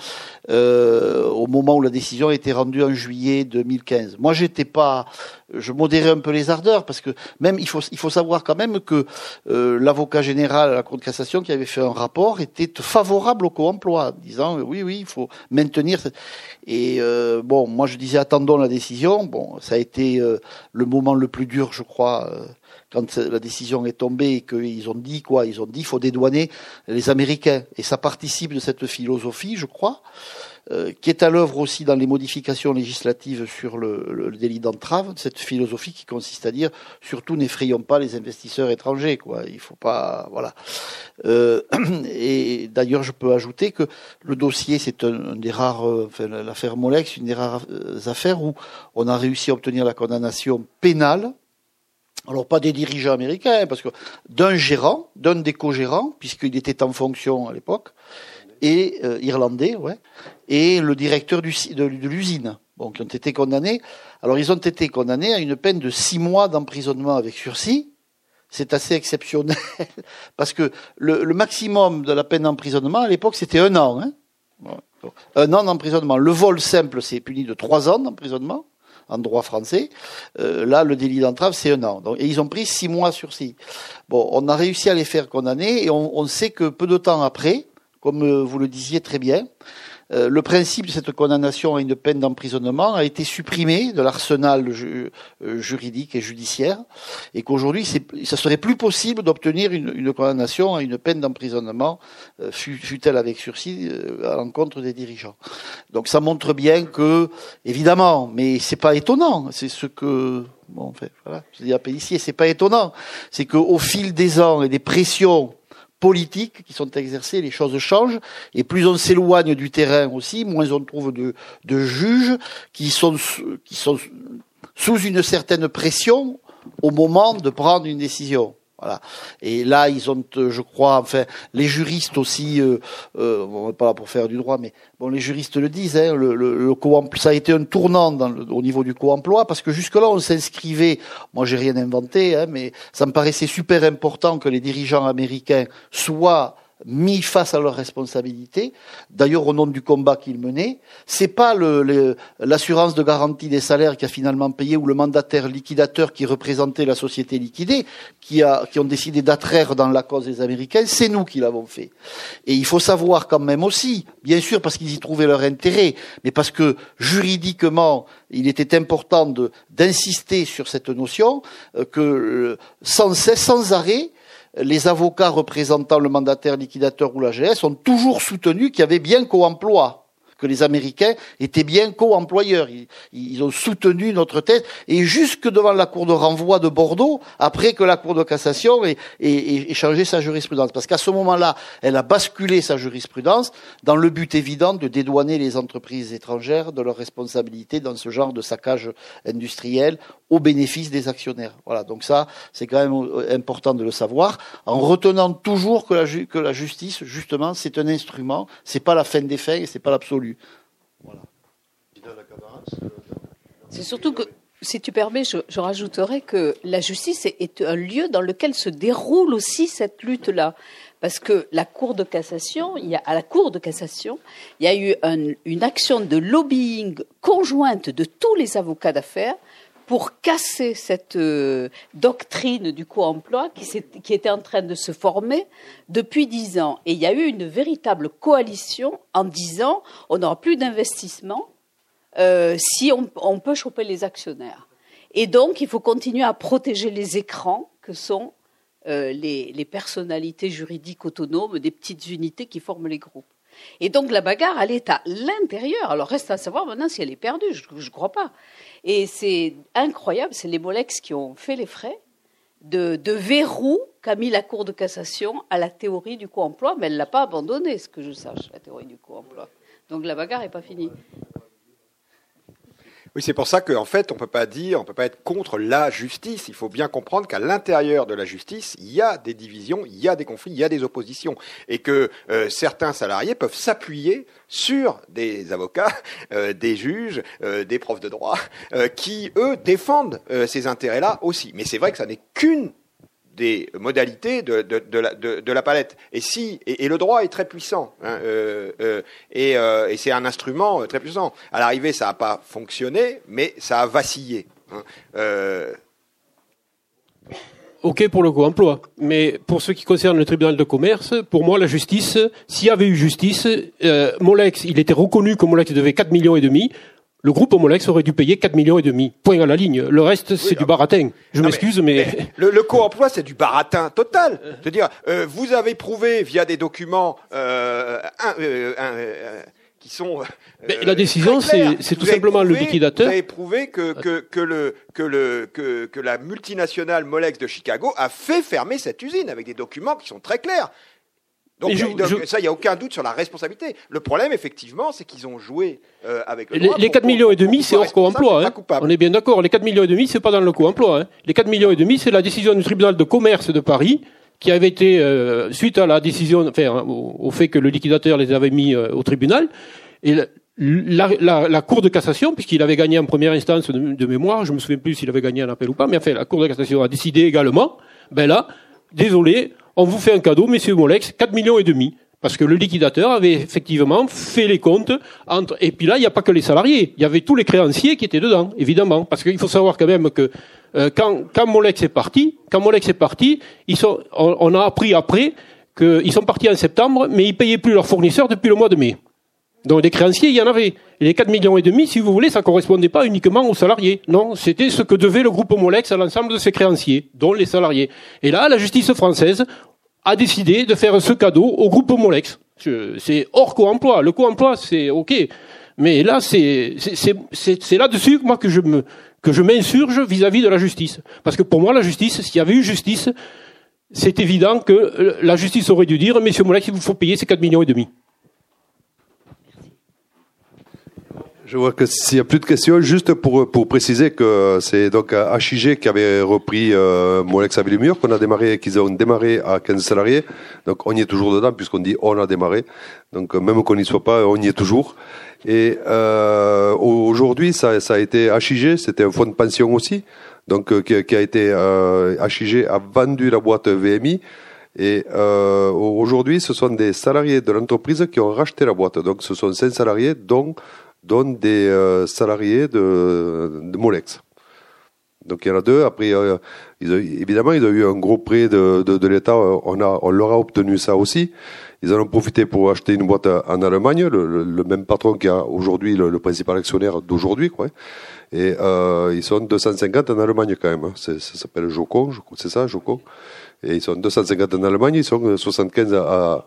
Euh, au moment où la décision a été rendue en juillet 2015. Moi, j'étais pas, je modérais un peu les ardeurs parce que même il faut il faut savoir quand même que euh, l'avocat général à la Cour de cassation qui avait fait un rapport était favorable au co-emploi, disant euh, oui oui il faut maintenir. cette- Et euh, bon, moi je disais attendons la décision. Bon, ça a été euh, le moment le plus dur, je crois. Quand la décision est tombée et qu'ils ont dit quoi Ils ont dit il faut dédouaner les Américains. Et ça participe de cette philosophie, je crois, euh, qui est à l'œuvre aussi dans les modifications législatives sur le, délit d'entrave, cette philosophie qui consiste à dire surtout n'effrayons pas les investisseurs étrangers, quoi. Il faut pas, voilà. Euh, et d'ailleurs, je peux ajouter que le dossier, c'est un, des rares, euh, enfin, l'affaire Molex, une des rares affaires où on a réussi à obtenir la condamnation pénale. Alors pas des dirigeants américains, parce que d'un gérant, d'un des co-gérants, puisqu'il était en fonction à l'époque, et euh, irlandais, ouais, et le directeur de, l'usine, bon, qui ont été condamnés. Alors ils ont été condamnés à une peine de six mois d'emprisonnement avec sursis. C'est assez exceptionnel, parce que le, maximum de la peine d'emprisonnement à l'époque c'était un an. Hein. Un an d'emprisonnement. Le vol simple c'est puni de trois ans d'emprisonnement en droit français. Euh, là, le délit d'entrave, c'est un an. Et ils ont pris six mois sursis. Bon, on a réussi à les faire condamner et on, on sait que peu de temps après, comme euh, vous le disiez très bien, euh, le principe de cette condamnation à une peine d'emprisonnement a été supprimé de l'arsenal euh, juridique et judiciaire, et qu'aujourd'hui, ça serait plus possible d'obtenir une, condamnation à une peine d'emprisonnement, euh, fut- fût-elle avec sursis, euh, à l'encontre des dirigeants. Donc ça montre bien que, évidemment, mais c'est pas étonnant, c'est ce que bon, en fait, voilà, je dis à Pellissier, c'est pas étonnant, c'est qu'au fil des ans et des pressions politiques qui sont exercées, les choses changent, et plus on s'éloigne du terrain aussi, moins on trouve de, de juges qui sont, qui sont sous une certaine pression au moment de prendre une décision. Voilà. Et là, ils ont, euh, je crois, enfin, les juristes aussi, euh, euh, on pas là pour faire du droit, mais bon, les juristes le disent, hein, le, le, ça a été un tournant au niveau du co-emploi, parce que jusque-là, on s'inscrivait, moi j'ai rien inventé, hein, mais ça me paraissait super important que les dirigeants américains soient mis face à leurs responsabilités. D'ailleurs, au nom du combat qu'ils menaient, c'est pas l'assurance de garantie des salaires qui a finalement payé ou le mandataire liquidateur qui représentait la société liquidée qui, a, qui ont décidé d'attraire dans la cause des Américains. C'est nous qui l'avons fait. Et il faut savoir quand même aussi, bien sûr parce qu'ils y trouvaient leur intérêt, mais parce que juridiquement, il était important d'insister sur cette notion euh, que euh, sans cesse, sans arrêt, les avocats représentant le mandataire liquidateur ou la GS ont toujours soutenu qu'il y avait bien co-emploi que les Américains étaient bien co-employeurs. Ils, ont soutenu notre thèse, et jusque devant la Cour de renvoi de Bordeaux, après que la Cour de cassation ait, changé sa jurisprudence. Parce qu'à ce moment-là, elle a basculé sa jurisprudence dans le but évident de dédouaner les entreprises étrangères de leurs responsabilités dans ce genre de saccage industriel au bénéfice des actionnaires. Voilà, donc ça, c'est quand même euh, important de le savoir, en retenant toujours que la, que la justice, justement, c'est un instrument, c'est pas la fin des faits et c'est pas l'absolu. C'est surtout que, si tu permets, je, je, rajouterais que la justice est un lieu dans lequel se déroule aussi cette lutte-là. Parce que la Cour de cassation, il y a, à la Cour de cassation, il y a eu un, une action de lobbying conjointe de tous les avocats d'affaires pour casser cette euh, doctrine du co-emploi qui, qui, était en train de se former depuis dix ans. Et il y a eu une véritable coalition en disant on n'aura plus d'investissement euh, si on, on, peut choper les actionnaires. Et donc, il faut continuer à protéger les écrans que sont euh, les, les, personnalités juridiques autonomes des petites unités qui forment les groupes. Et donc, la bagarre, elle est à l'intérieur. Alors, reste à savoir maintenant si elle est perdue. Je ne crois pas. Et c'est incroyable, c'est les Molex qui ont fait les frais de, verrou qu'a mis la Cour de cassation à la théorie du co-emploi, mais elle ne l'a pas abandonné, ce que je sache, la théorie du co-emploi. Donc la bagarre n'est pas finie. Oui, c'est pour ça qu'en fait, on peut pas dire, on peut pas être contre la justice. Il faut bien comprendre qu'à l'intérieur de la justice, il y a des divisions, il y a des conflits, il y a des oppositions, et que euh, certains salariés peuvent s'appuyer sur des avocats, euh, des juges, euh, des profs de droit, qui eux défendent ces intérêts-là aussi. Mais c'est vrai que ça n'est qu'une des modalités de, la, palette. Et si et, le droit est très puissant, hein, euh, euh, et, euh, et c'est un instrument très puissant. À l'arrivée, ça n'a pas fonctionné, mais ça a vacillé. Hein. Ok pour le co-emploi, mais pour ce qui concerne le tribunal de commerce, pour moi la justice, s'il y avait eu justice, Molex, il était reconnu que Molex devait 4 millions et demi le groupe Homolex aurait dû payer 4 millions et demi. Point à la ligne. Le reste, c'est du baratin. Je m'excuse, mais... Le, le co-emploi, c'est du baratin total. C'est-à-dire, euh, vous avez prouvé via des documents euh, euh, euh qui sont. mais la décision, c'est tout simplement le liquidateur. Vous avez prouvé que, que, que, le, que, le, que, que la multinationale Molex de Chicago a fait fermer cette usine avec des documents qui sont très clairs. Donc, ça, il n'y a aucun doute sur la responsabilité. Le problème, effectivement, c'est qu'ils ont joué euh, avec le droit Les, 4 millions et demi, c'est hors co-emploi. Hein. On est bien d'accord. Les 4 millions et demi, c'est pas dans le co-emploi. Hein. Les 4 millions et demi, c'est la décision du tribunal de commerce de Paris qui avait été euh, suite à la décision, enfin, au, fait que le liquidateur les avait mis euh, au tribunal. Et la, la, la, Cour de cassation, puisqu'il avait gagné en première instance de, de mémoire, je me souviens plus s'il avait gagné un appel ou pas, mais enfin, la Cour de cassation a décidé également, ben là, désolé, on vous fait un cadeau, messieurs Molex, 4 millions et demi. Parce que le liquidateur avait effectivement fait les comptes entre, et puis là, il n'y a pas que les salariés. Il y avait tous les créanciers qui étaient dedans, évidemment. Parce qu'il faut savoir quand même que, euh, quand, quand Molex est parti, quand Molex est parti, ils sont, on, a appris après qu'ils sont partis en septembre, mais ils payaient plus leurs fournisseurs depuis le mois de mai. Donc des créanciers, il y en avait. Et les 4 millions et demi, si vous voulez, ça correspondait pas uniquement aux salariés. Non, c'était ce que devait le groupe Molex à l'ensemble de ses créanciers, dont les salariés. Et là, la justice française a décidé de faire ce cadeau au groupe Molex. C'est hors co-emploi. Le co-emploi, c'est OK. Mais là, c'est là-dessus moi que je me que je m'insurge vis-à-vis de la justice. Parce que pour moi, la justice, s'il y avait eu justice, c'est évident que la justice aurait dû dire, Messieurs Molex, il vous faut payer ces 4 millions et demi. Je vois que s'il n'y a plus de questions, juste pour, pour préciser que c'est donc HIG qui avait repris euh, Molex à Villemur, qu'on a démarré, qu'ils ont démarré à 15 salariés. Donc on y est toujours dedans, puisqu'on dit on a démarré. Donc même qu'on n'y soit pas, on y est toujours. Et euh, aujourd'hui, ça, ça a été HIG, c'était un fonds de pension aussi, donc euh, qui, qui, a été euh, HIG a vendu la boîte VMI Et euh, aujourd'hui, ce sont des salariés de l'entreprise qui ont racheté la boîte. Donc, ce sont cinq salariés, dont, dont des euh, salariés de, de Molex. Donc il y en a deux. Après, euh, évidemment, ils ont eu un gros prêt de, de, de l'État. On, a, on leur a obtenu ça aussi. Ils en ont profité pour acheter une boîte en Allemagne, le, le- le même patron qui a aujourd'hui le, le principal actionnaire d'aujourd'hui. Quoi. Et euh, ils sont 250 en Allemagne quand même. hein. Ça s'appelle Jocon, c'est ça, Jocon. Et ils sont 250 en Allemagne, ils sont 75 à,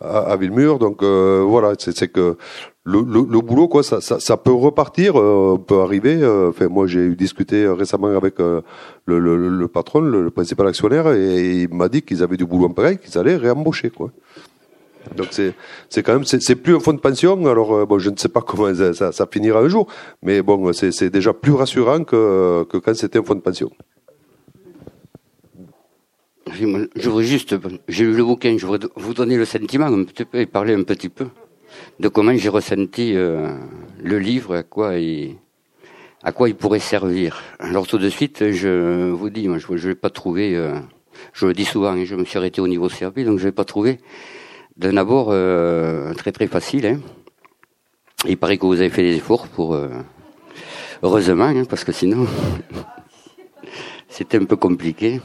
à, à Villemur. Donc euh, voilà, c'est que le, le, le boulot, quoi, ça, ça, ça peut repartir, euh, peut arriver. euh, Enfin, moi, j'ai eu discuté récemment avec euh, le, le, patron, le, principal actionnaire, et il m'a dit qu'ils avaient du boulot en pareil, qu'ils allaient réembaucher, quoi. Donc c'est c'est quand même c'est plus un fonds de pension. Alors euh, bon, je ne sais pas comment ça, ça, finira un jour, mais bon, c'est déjà plus rassurant que que quand c'était un fonds de pension. Je voudrais juste, j'ai lu le bouquin, je voudrais vous donner le sentiment un petit peu et parler un petit peu de comment j'ai ressenti euh, le livre, à quoi il, à quoi il pourrait servir. Alors tout de suite, je vous dis, moi, je ne l'ai pas trouvé, euh, je le dis souvent, hein, je me suis arrêté au niveau service, donc je l'ai pas trouvé d'un abord euh, très très facile. Hein. Il paraît que vous avez fait des efforts pour, euh, heureusement, hein, parce que sinon, c'était un peu compliqué.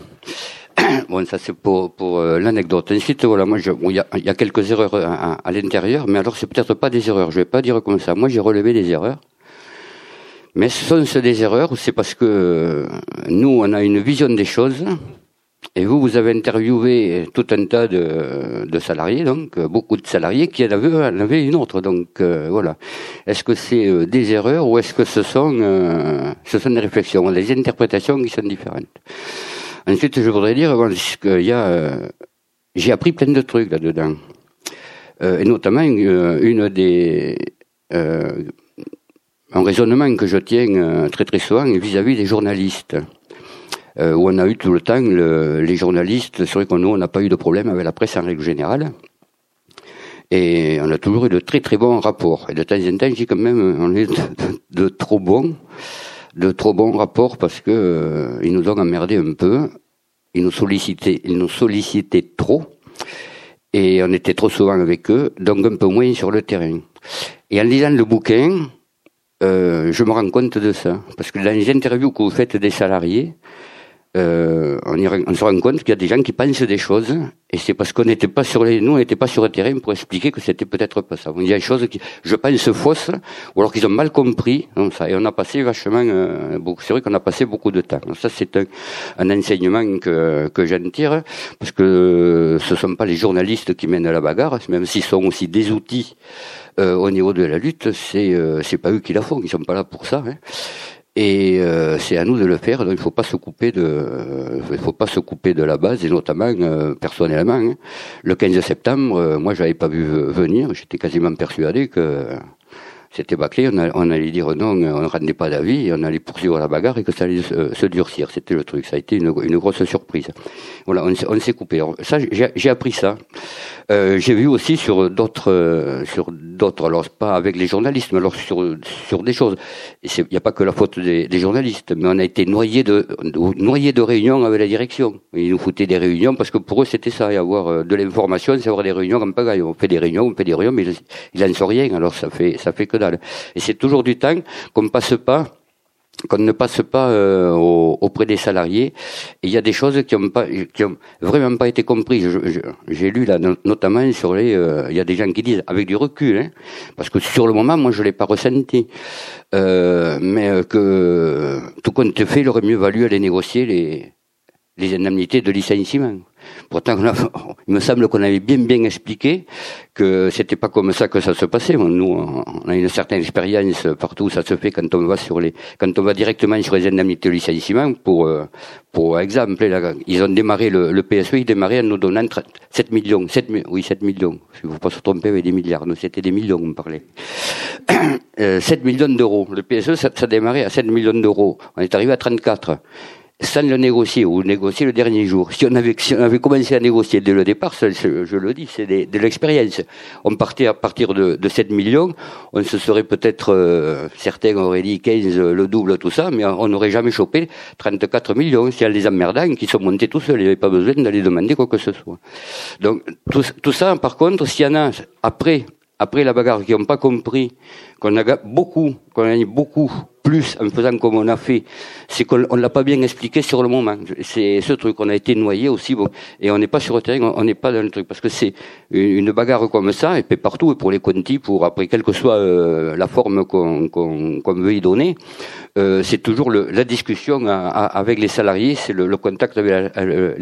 Bon, ça c'est pour, pour euh, l'anecdote. Ensuite, voilà, moi, je- bon, il y, a, il y a quelques erreurs à, à- à l'intérieur, mais alors c'est peut-être pas des erreurs. Je vais pas dire comme ça. Moi, j'ai relevé des erreurs. Mais ce sont des erreurs, c'est parce que euh, nous, on a une vision des choses, et vous, vous avez interviewé tout un tas de, de salariés, donc euh, beaucoup de salariés qui en avaient, en avaient une autre. Donc euh, voilà. Est-ce que c'est euh, des erreurs ou est-ce que ce sont, euh, ce sont des réflexions, des interprétations qui sont différentes? Ensuite, je voudrais dire bon, qu'il y a, euh, j'ai appris plein de trucs là-dedans, Euh, et notamment euh, une des euh, un raisonnement que je tiens euh, très très souvent vis-à-vis des journalistes. Où on a eu tout le temps le- les journalistes, c'est vrai qu'on nous, on n'a pas eu de problème avec la presse en règle générale. Et on a toujours eu de très très bons rapports. Et de temps en temps, je dis quand même, on est de, de- de trop bons, de trop bons rapports parce que euh, ils nous ont emmerdé un peu. Ils nous sollicitaient, ils nous sollicitaient trop. Et on était trop souvent avec eux, donc un peu moins sur le terrain. Et en lisant le bouquin, euh, je me rends compte de ça. Parce que dans les interviews que vous faites des salariés, euh, on, on se rend compte qu'il y a des gens qui pensent des choses, et c'est parce qu'on n'était pas sur les, nous, on n'était pas sur le terrain pour expliquer que c'était peut-être pas ça. Il y a des choses qui, je pense, fausses, ou alors qu'ils ont mal compris, ça, et on a passé vachement, euh, c'est vrai qu'on a passé beaucoup de temps. Ça, c'est un, un enseignement que, que j'en tire, parce que ce sont pas les journalistes qui mènent la bagarre, même s'ils sont aussi des outils, euh, au niveau de la lutte, c'est, euh, c'est pas eux qui la font, ils sont pas là pour ça, hein. Et euh, c'est à nous de le faire. Donc il faut pas se couper de, euh, il faut pas se couper de la base et notamment euh, personnellement. hein. Le 15 septembre, euh, moi j'avais pas vu venir. J'étais quasiment persuadé que c'était bâclé. On, allait dire non, on ne rendait pas d'avis, on allait poursuivre la bagarre et que ça allait se, durcir. C'était le truc. Ça a été une, grosse surprise. Voilà, on, s'est- coupé. Ça, j'ai appris ça. Euh, j'ai vu aussi sur d'autres, euh, sur d'autres, alors pas avec les journalistes, mais alors sur sur des choses. Il n'y a pas que la faute des, journalistes, mais on a été noyé de, noyé de réunions avec la direction. Ils nous foutaient des réunions parce que pour eux c'était ça, avoir euh, de l'information, c'est avoir des réunions en pagaille. On fait des réunions, on fait des réunions, mais il- il en sait rien. Alors ça fait ça fait que Et c'est toujours du temps qu'on passe pas qu'on ne passe pas euh, au- auprès des salariés. Et il y a des choses qui ont pas, ont vraiment pas été comprises. J'ai lu là, no- notamment sur les, euh, il y a des gens qui disent avec du recul, hein, parce que sur le moment, moi, je l'ai pas ressenti, euh, mais que tout compte fait, il aurait mieux valu aller négocier les les indemnités de licenciement. Pourtant, il me semble qu'on avait bien bien expliqué que c'était pas comme ça que ça se passait. Nous, on a une certaine expérience partout où ça se fait quand on va sur les, quand on va directement sur les indemnités de licenciement. Pour, euh, pour exemple, là, ils ont démarré le, le PSE, ils démarraient en nous donnant 30 7 millions, 7, mi- oui 7 millions. Il ne faut pas se tromper avec des milliards. Nous, c'était des millions, on parlait. Euh, 7 millions d'euros. Le PSE, ça, ça démarrait à 7 millions d'euros. On est arrivé à 34. Sans le négocier ou négocier le dernier jour. Si on avait, si on avait commencé à négocier dès le départ, je le dis, c'est de, l'expérience. On partait à partir de, de 7 millions, on se serait peut-être, euh, certains auraient dit 15, euh, le double, tout ça, mais on n'aurait jamais chopé 34 millions. C'est les emmerdants qui sont montés tout seuls, il n'y avait pas besoin d'aller demander quoi que ce soit. Donc tout, tout ça, par contre, s'il y en a après, après la bagarre qui n'ont pas compris qu'on a beaucoup, qu'on a beaucoup plus en faisant comme on a fait, c'est qu'on on l'a pas bien expliqué sur le moment. C'est ce truc, on a été noyé aussi, bon, et on n'est pas sur le terrain, on n'est pas dans le truc, parce que c'est une bagarre comme ça, et puis partout, et pour les contis, pour après, quelle que soit euh, la forme qu'on qu'on veut y donner, euh, c'est toujours le, la discussion à- à- avec les salariés, c'est le, le contact avec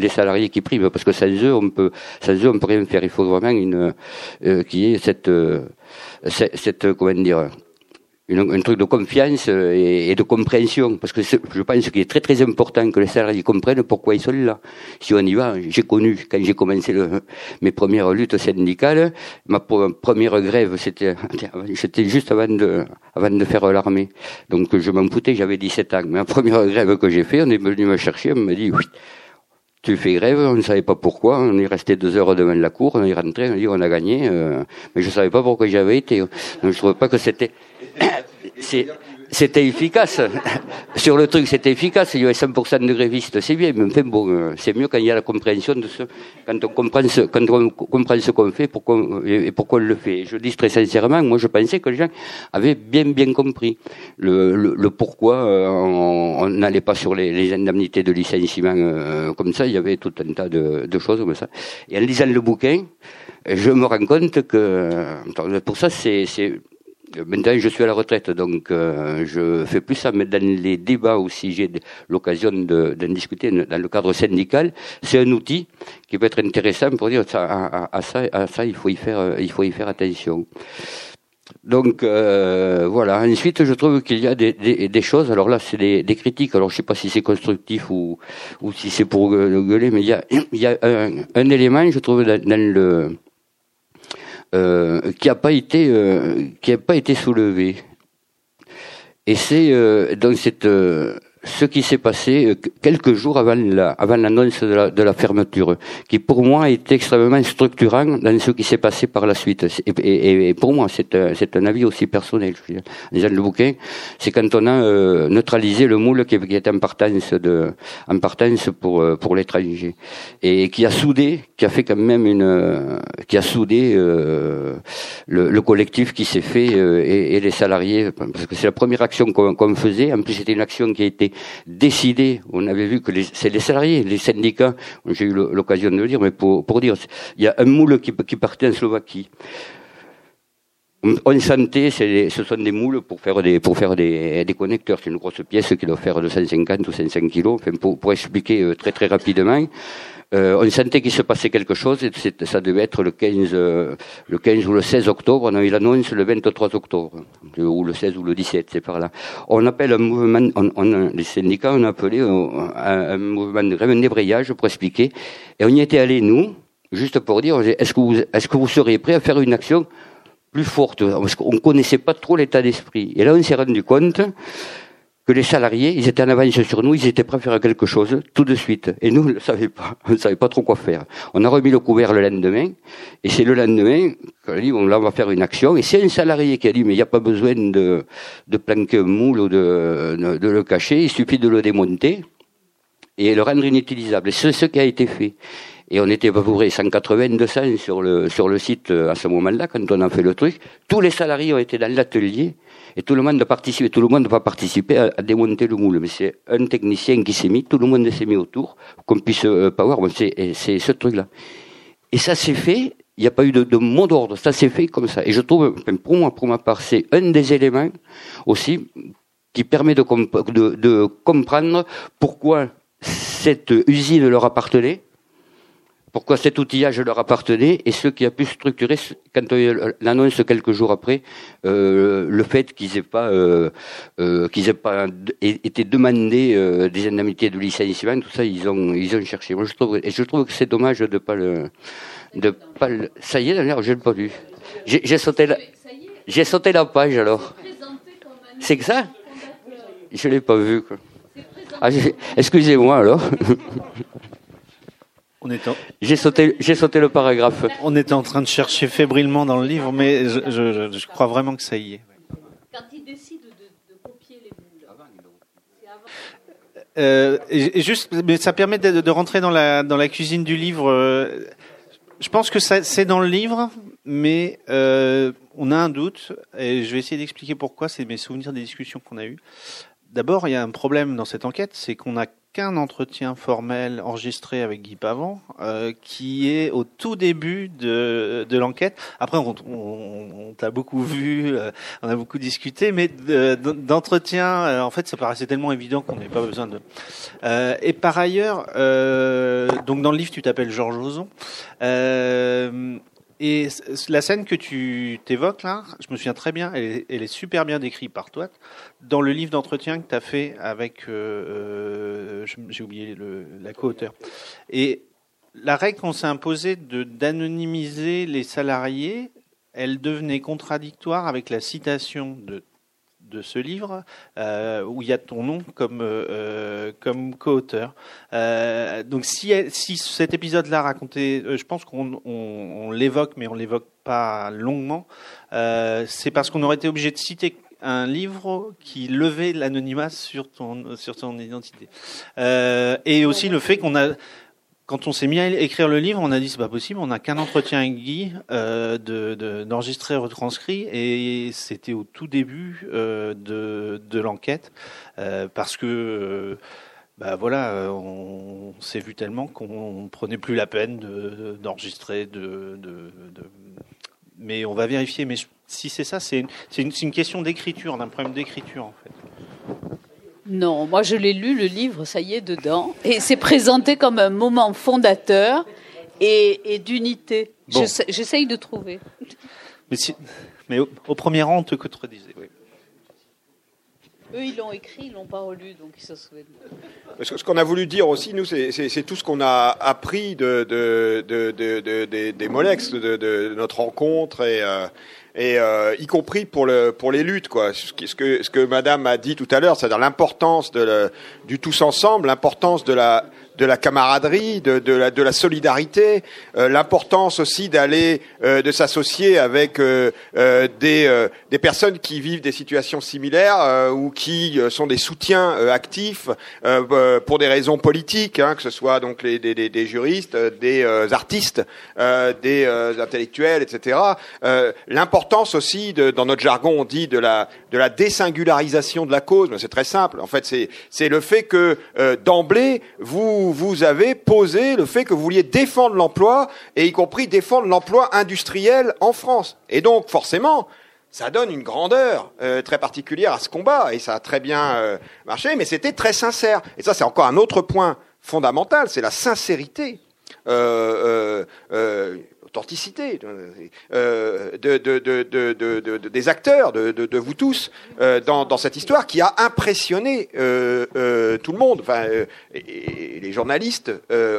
les salariés qui prime, parce que sans eux, on peut, sans eux, on peut rien faire. Il faut vraiment une, euh, qui est cette, euh, cette, cette, comment dire, une- un truc de confiance et, et de compréhension, parce que je pense qu'il est très très important que les salariés comprennent pourquoi ils sont là. Si on y va, j'ai connu quand j'ai commencé le- mes premières luttes syndicales, ma première grève, c'était juste avant de avant de faire l'armée. Donc je m'en foutais, j'avais 17 ans. Mais la première grève que j'ai fait, on est venu me chercher, on me dit oui. Tu fais grève, on ne savait pas pourquoi, on est resté deux heures devant la cour, on est rentré, on a dit on a gagné, euh, mais je savais pas pourquoi j'avais été. Donc je trouvais pas que c'était c'était efficace. Sur le truc, c'était efficace. Il y avait 100% de grévistes, c'est bien, mais bon, euh, c'est mieux quand il y a la compréhension de ce, quand on comprend ce, quand on comprend qu'on fait, pourquoi, et pourquoi on le fait. Je dis très sincèrement, moi, je pensais que les gens avaient bien, bien compris le, le, le pourquoi euh, on n'allait pas sur les, les indemnités de licenciement euh, comme ça. Il y avait tout un tas de, de choses comme ça. Et en lisant le bouquin, je me rends compte que, attends, pour ça, c'est, Maintenant, je suis à la retraite, donc euh, je fais plus ça, mais dans les débats aussi, j'ai l'occasion de- d'en discuter dans le cadre syndical. C'est un outil qui peut être intéressant pour dire ça, à, à- ça, à ça, il faut y faire, euh, il faut y faire attention. Donc euh, voilà. Ensuite, je trouve qu'il y a des, des, des choses. Alors là, c'est des, des critiques. Alors je sais pas si c'est constructif ou, ou si c'est pour gue- gueuler, mais il y a, y a un, un élément, je trouve, dans le euh, qui n'a pas été euh, qui a pas été soulevé. Et c'est euh, donc c'est euh, ce qui s'est passé euh, quelques jours avant la, avant l'annonce de la, de la fermeture, qui pour moi est extrêmement structurant dans ce qui s'est passé par la suite. Et, et- et pour moi, c'est un, un avis aussi personnel. Je lisant le bouquin, c'est quand on a euh, neutralisé le moule qui, qui est en partance de, en partance pour euh, pour l'étranger, et qui a soudé, qui a fait quand même une, euh, qui a soudé euh, le, le collectif qui s'est fait euh, et, et les salariés, parce que c'est la première action qu'on qu'on faisait. En plus, c'était une action qui a été décidée. On avait vu que c'est les salariés, les syndicats. J'ai eu l'occasion de le dire, mais pour, pour dire, il y a un moule qui, qui partait en Slovaquie. On- On sentait, ce sont des moules pour faire des, pour faire des, des connecteurs. C'est une grosse pièce qui doit faire 250 ou 500 kilos. Enfin, pour, pour expliquer euh, très très rapidement, euh, on sentait qu'il se passait quelque chose. Et ça devait être le 15, euh, le 15 ou le 16 octobre. On a eu l'annonce le 23 octobre, euh, ou le 16 ou le 17, c'est par là. On appelle un mouvement, on, on- les syndicats ont appelé un, mouvement de grève, un débrayage pour expliquer. Et on y était allés, nous, juste pour dire, est-ce que vous, est-ce que vous seriez prêts à faire une action plus forte, parce qu'on connaissait pas trop l'état d'esprit. Et là, on s'est rendu compte que les salariés, ils étaient en avance sur nous, ils étaient prêts à faire quelque chose tout de suite. Et nous, on ne savait pas. On ne savait pas trop quoi faire. On a remis le couvert le lendemain, et c'est le lendemain qu'on a dit, bon, là, on va faire une action. Et c'est un salarié qui a dit, mais il n'y a pas besoin de, de planquer un moule ou de, de le cacher, il suffit de le démonter et le rendre inutilisable. Et c'est ce qui a été fait. Et on était à peu près 180, 200 sur le, sur le site euh, à ce moment-là, quand on a fait le truc. Tous les salariés ont été dans l'atelier et tout le monde a participé. Tout le monde va participer à, à démonter le moule. Mais c'est un technicien qui s'est mis, tout le monde s'est mis autour, qu'on puisse euh, pas voir. Bon, c'est, ce truc-là. Et ça s'est fait, il n'y a pas eu de, de mot d'ordre, ça s'est fait comme ça. Et je trouve, pour moi, pour ma part, c'est un des éléments aussi qui permet de, de, de comprendre pourquoi cette usine leur appartenait, pourquoi cet outillage leur appartenait, et ce qui a pu structurer, quand on l'annonce quelques jours après, euh, le fait qu'ils aient pas, euh, euh, qu'ils aient pas été demandé euh, des indemnités de licenciement, tout ça, ils ont, ils ont cherché. Moi, je trouve, et je trouve que c'est dommage de pas le, de pas le. Ça y est, d'ailleurs, je l'ai pas vu. J'ai sauté la, j'ai sauté la page alors. C'est que ça? Je l'ai pas vu. Quoi. Ah, Excusez-moi alors. On est en- J'ai sauté, j'ai sauté le paragraphe. On était en train de chercher fébrilement dans le livre, mais je, je- je- je crois vraiment que ça y est. Quand il décide de, copier les boules. Euh, et, juste, mais ça permet de, de rentrer dans la dans la cuisine du livre. euh, Je pense que ça c'est dans le livre, mais euh, on a un doute et je vais essayer d'expliquer pourquoi. C'est mes souvenirs des discussions qu'on a eues. D'abord, il y a un problème dans cette enquête, c'est qu'on n'a qu'un entretien formel enregistré avec Guy Pavant, euh, qui est au tout début de, de l'enquête. Après, on, on, on t'a beaucoup vu, euh, on a beaucoup discuté, mais de- d'entretien, euh, en fait, ça paraissait tellement évident qu'on n'avait pas besoin de. Euh, et par ailleurs, euh, donc dans le livre, tu t'appelles Georges Ozon. Et la scène que tu t'évoques là, je me souviens très bien, elle est, super bien décrite par toi dans le livre d'entretien que tu as fait avec, euh, euh, j'ai oublié la co-auteur. Et la règle qu'on s'est imposée d'anonymiser les salariés, elle devenait contradictoire avec la citation de de ce livre euh, où il y a ton nom comme euh, euh, comme co-auteur. Euh, donc si si cet épisode-là raconté, je pense qu'on on, l'évoque, mais on l'évoque pas longuement. C'est parce qu'on aurait été obligé de citer un livre qui levait l'anonymat sur ton sur ton identité. Et aussi le fait qu'on a quand on s'est mis à écrire le livre, on a dit c'est pas possible, on n'a qu'un entretien avec Guy euh, de, de- retranscrit, et c'était au tout début euh, de, de l'enquête, euh, parce que bah voilà, on, s'est vu tellement qu'on prenait plus la peine de, d'enregistrer, de, de, mais on va vérifier. Mais si c'est ça, c'est une, une question d'écriture, d'un problème d'écriture en fait. Non, moi je l'ai lu, le livre, ça y est, dedans. Et c'est présenté comme un moment fondateur et, et d'unité. Bon. J'essa- J'essaye de trouver. Mais, si- mais au, au premier rang, on te contredisait. Oui. Eux, ils l'ont écrit, ils l'ont pas relu, donc ils se souviennent. Parce que ce qu'on a voulu dire aussi, nous, c'est- tout ce qu'on a appris de, de, de, de- de- des- des Molex, de, de notre rencontre, et, euh, et euh, y compris pour, le, pour les luttes. Quoi. Ce, que, ce que Madame a dit tout à l'heure, c'est-à-dire l'importance de du tous ensemble, l'importance de la, de la camaraderie, de, de, la, de la solidarité, euh, l'importance aussi d'aller, euh, de s'associer avec euh, euh, des, euh, des personnes qui vivent des situations similaires euh, ou qui sont des soutiens actifs pour des raisons politiques, hein, que ce soit donc les, des, des, des juristes, des artistes, des intellectuels, etc. L'importance aussi, de, dans notre jargon, on dit de la, de la désingularisation de la cause. C'est très simple. En fait, c'est le fait que d'emblée vous vous avez posé le fait que vous vouliez défendre l'emploi et y compris défendre l'emploi industriel en France. Et donc forcément. Ça donne une grandeur euh, très particulière à ce combat et ça a très bien euh, marché, mais c'était très sincère. Et ça, c'est encore un autre point fondamental, c'est la sincérité. Euh, euh, euh, de, de, de, de, de- de- des acteurs, de, vous tous, euh, dans, cette histoire qui a impressionné euh, euh, tout le monde, enfin, et, les journalistes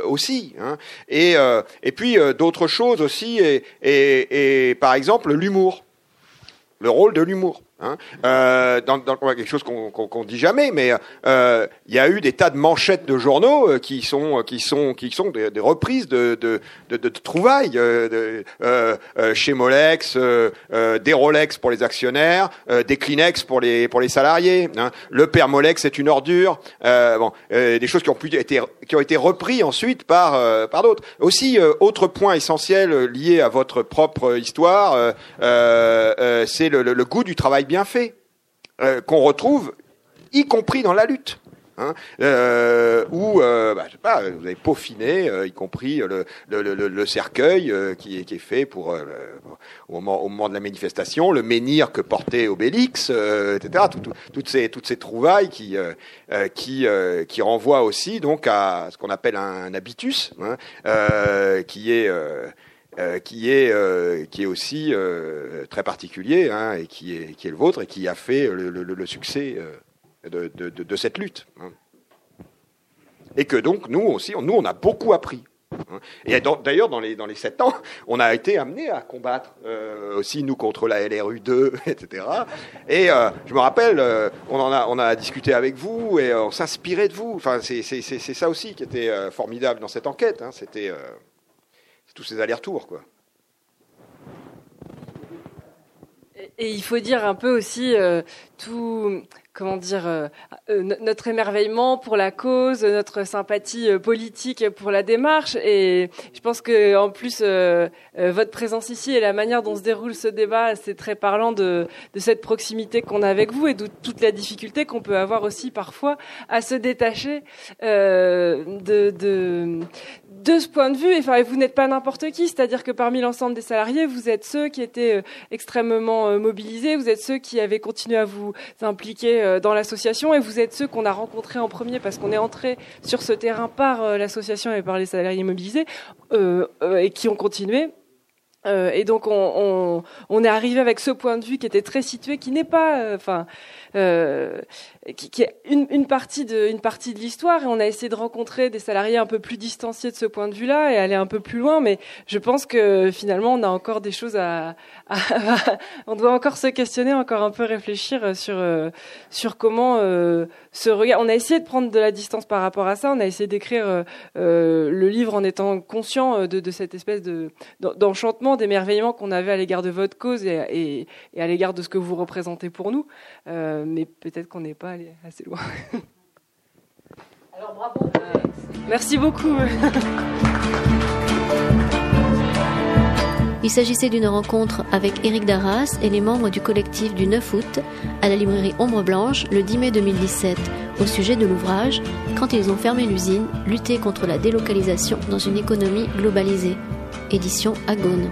aussi. Hein. Et, et puis d'autres choses aussi, et, et par exemple l'humour, le rôle de l'humour. Hein. Euh, dans, dans quelque chose qu'on qu'on qu'on dit jamais, mais euh, il y a eu des tas de manchettes de journaux euh, qui sont qui sont qui sont des, des reprises de de, de, de trouvailles euh, de, euh, euh, chez Molex, euh, euh, des Rolex pour les actionnaires, euh, des Kleenex pour les pour les salariés. Hein. Le père Molex est une ordure. Euh, bon, euh, des choses qui ont pu été qui ont été repris ensuite par euh, par d'autres. Aussi, euh, autre point essentiel euh, lié à votre propre histoire, euh, euh, euh, c'est le, le- le goût du travail bien fait euh, qu'on retrouve, y compris dans la lutte. Hein, euh, où euh, bah, vous avez peaufiné, y compris le, cercueil qui, est, fait pour au, moment, au moment de la manifestation, le menhir que portait Obélix, etc. Tout- tout- toutes ces toutes ces trouvailles qui qui qui renvoient aussi donc à ce qu'on appelle un, habitus, hein, qui est euh, qui est euh, qui est aussi euh, très particulier hein, et qui est qui est le vôtre et qui a fait le, succès de, de, cette lutte. hein. Et que donc nous aussi, nous on a beaucoup appris. Hein. Et d'ailleurs, dans les, dans les sept ans, on a été amené à combattre aussi, nous, contre la LRU2, etc. Et je me rappelle, on, en a, on a discuté avec vous et on s'inspirait de vous. Enfin, c'est ça aussi qui était formidable dans cette enquête. C'était tous ces allers-retours, quoi. Et il faut dire un peu aussi tout comment dire, euh, euh, notre émerveillement pour la cause, notre sympathie euh, politique pour la démarche. Et je pense que en plus, votre présence ici et la manière dont se déroule ce débat, c'est très parlant de, cette proximité qu'on a avec vous et de toute la difficulté qu'on peut avoir aussi parfois à se détacher de, de ce point de vue, enfin, vous n'êtes pas n'importe qui, c'est-à-dire que parmi l'ensemble des salariés, vous êtes ceux qui étaient extrêmement mobilisés, vous êtes ceux qui avaient continué à vous impliquer euh, dans l'association et vous êtes ceux qu'on a rencontrés en premier parce qu'on est entré sur ce terrain par euh, l'association et par les salariés mobilisés euh, et qui ont continué. et donc on, est arrivé avec ce point de vue qui était très situé, qui n'est pas, enfin, euh, qui, qui, est une, une, partie de, une partie de l'histoire. Et on a essayé de rencontrer des salariés un peu plus distanciés de ce point de vue-là et aller un peu plus loin. Mais je pense que finalement, on a encore des choses à, à on doit encore se questionner, encore un peu réfléchir sur euh, sur comment euh, ce regard. On a essayé de prendre de la distance par rapport à ça. On a essayé d'écrire euh, euh le livre en étant conscient de, de cette espèce de d'enchantement, d'émerveillement qu'on avait à l'égard de votre cause et, et, et à l'égard de ce que vous représentez pour nous. Euh, mais peut-être qu'on n'est pas allé assez loin. Alors bravo. Euh, merci beaucoup. Il s'agissait d'une rencontre avec Éric Darras et les membres du collectif du 9 août à la librairie Ombre Blanche le 10 mai 2017 au sujet de l'ouvrage Quand ils ont fermé l'usine, lutter contre la délocalisation dans une économie globalisée. Édition Agone.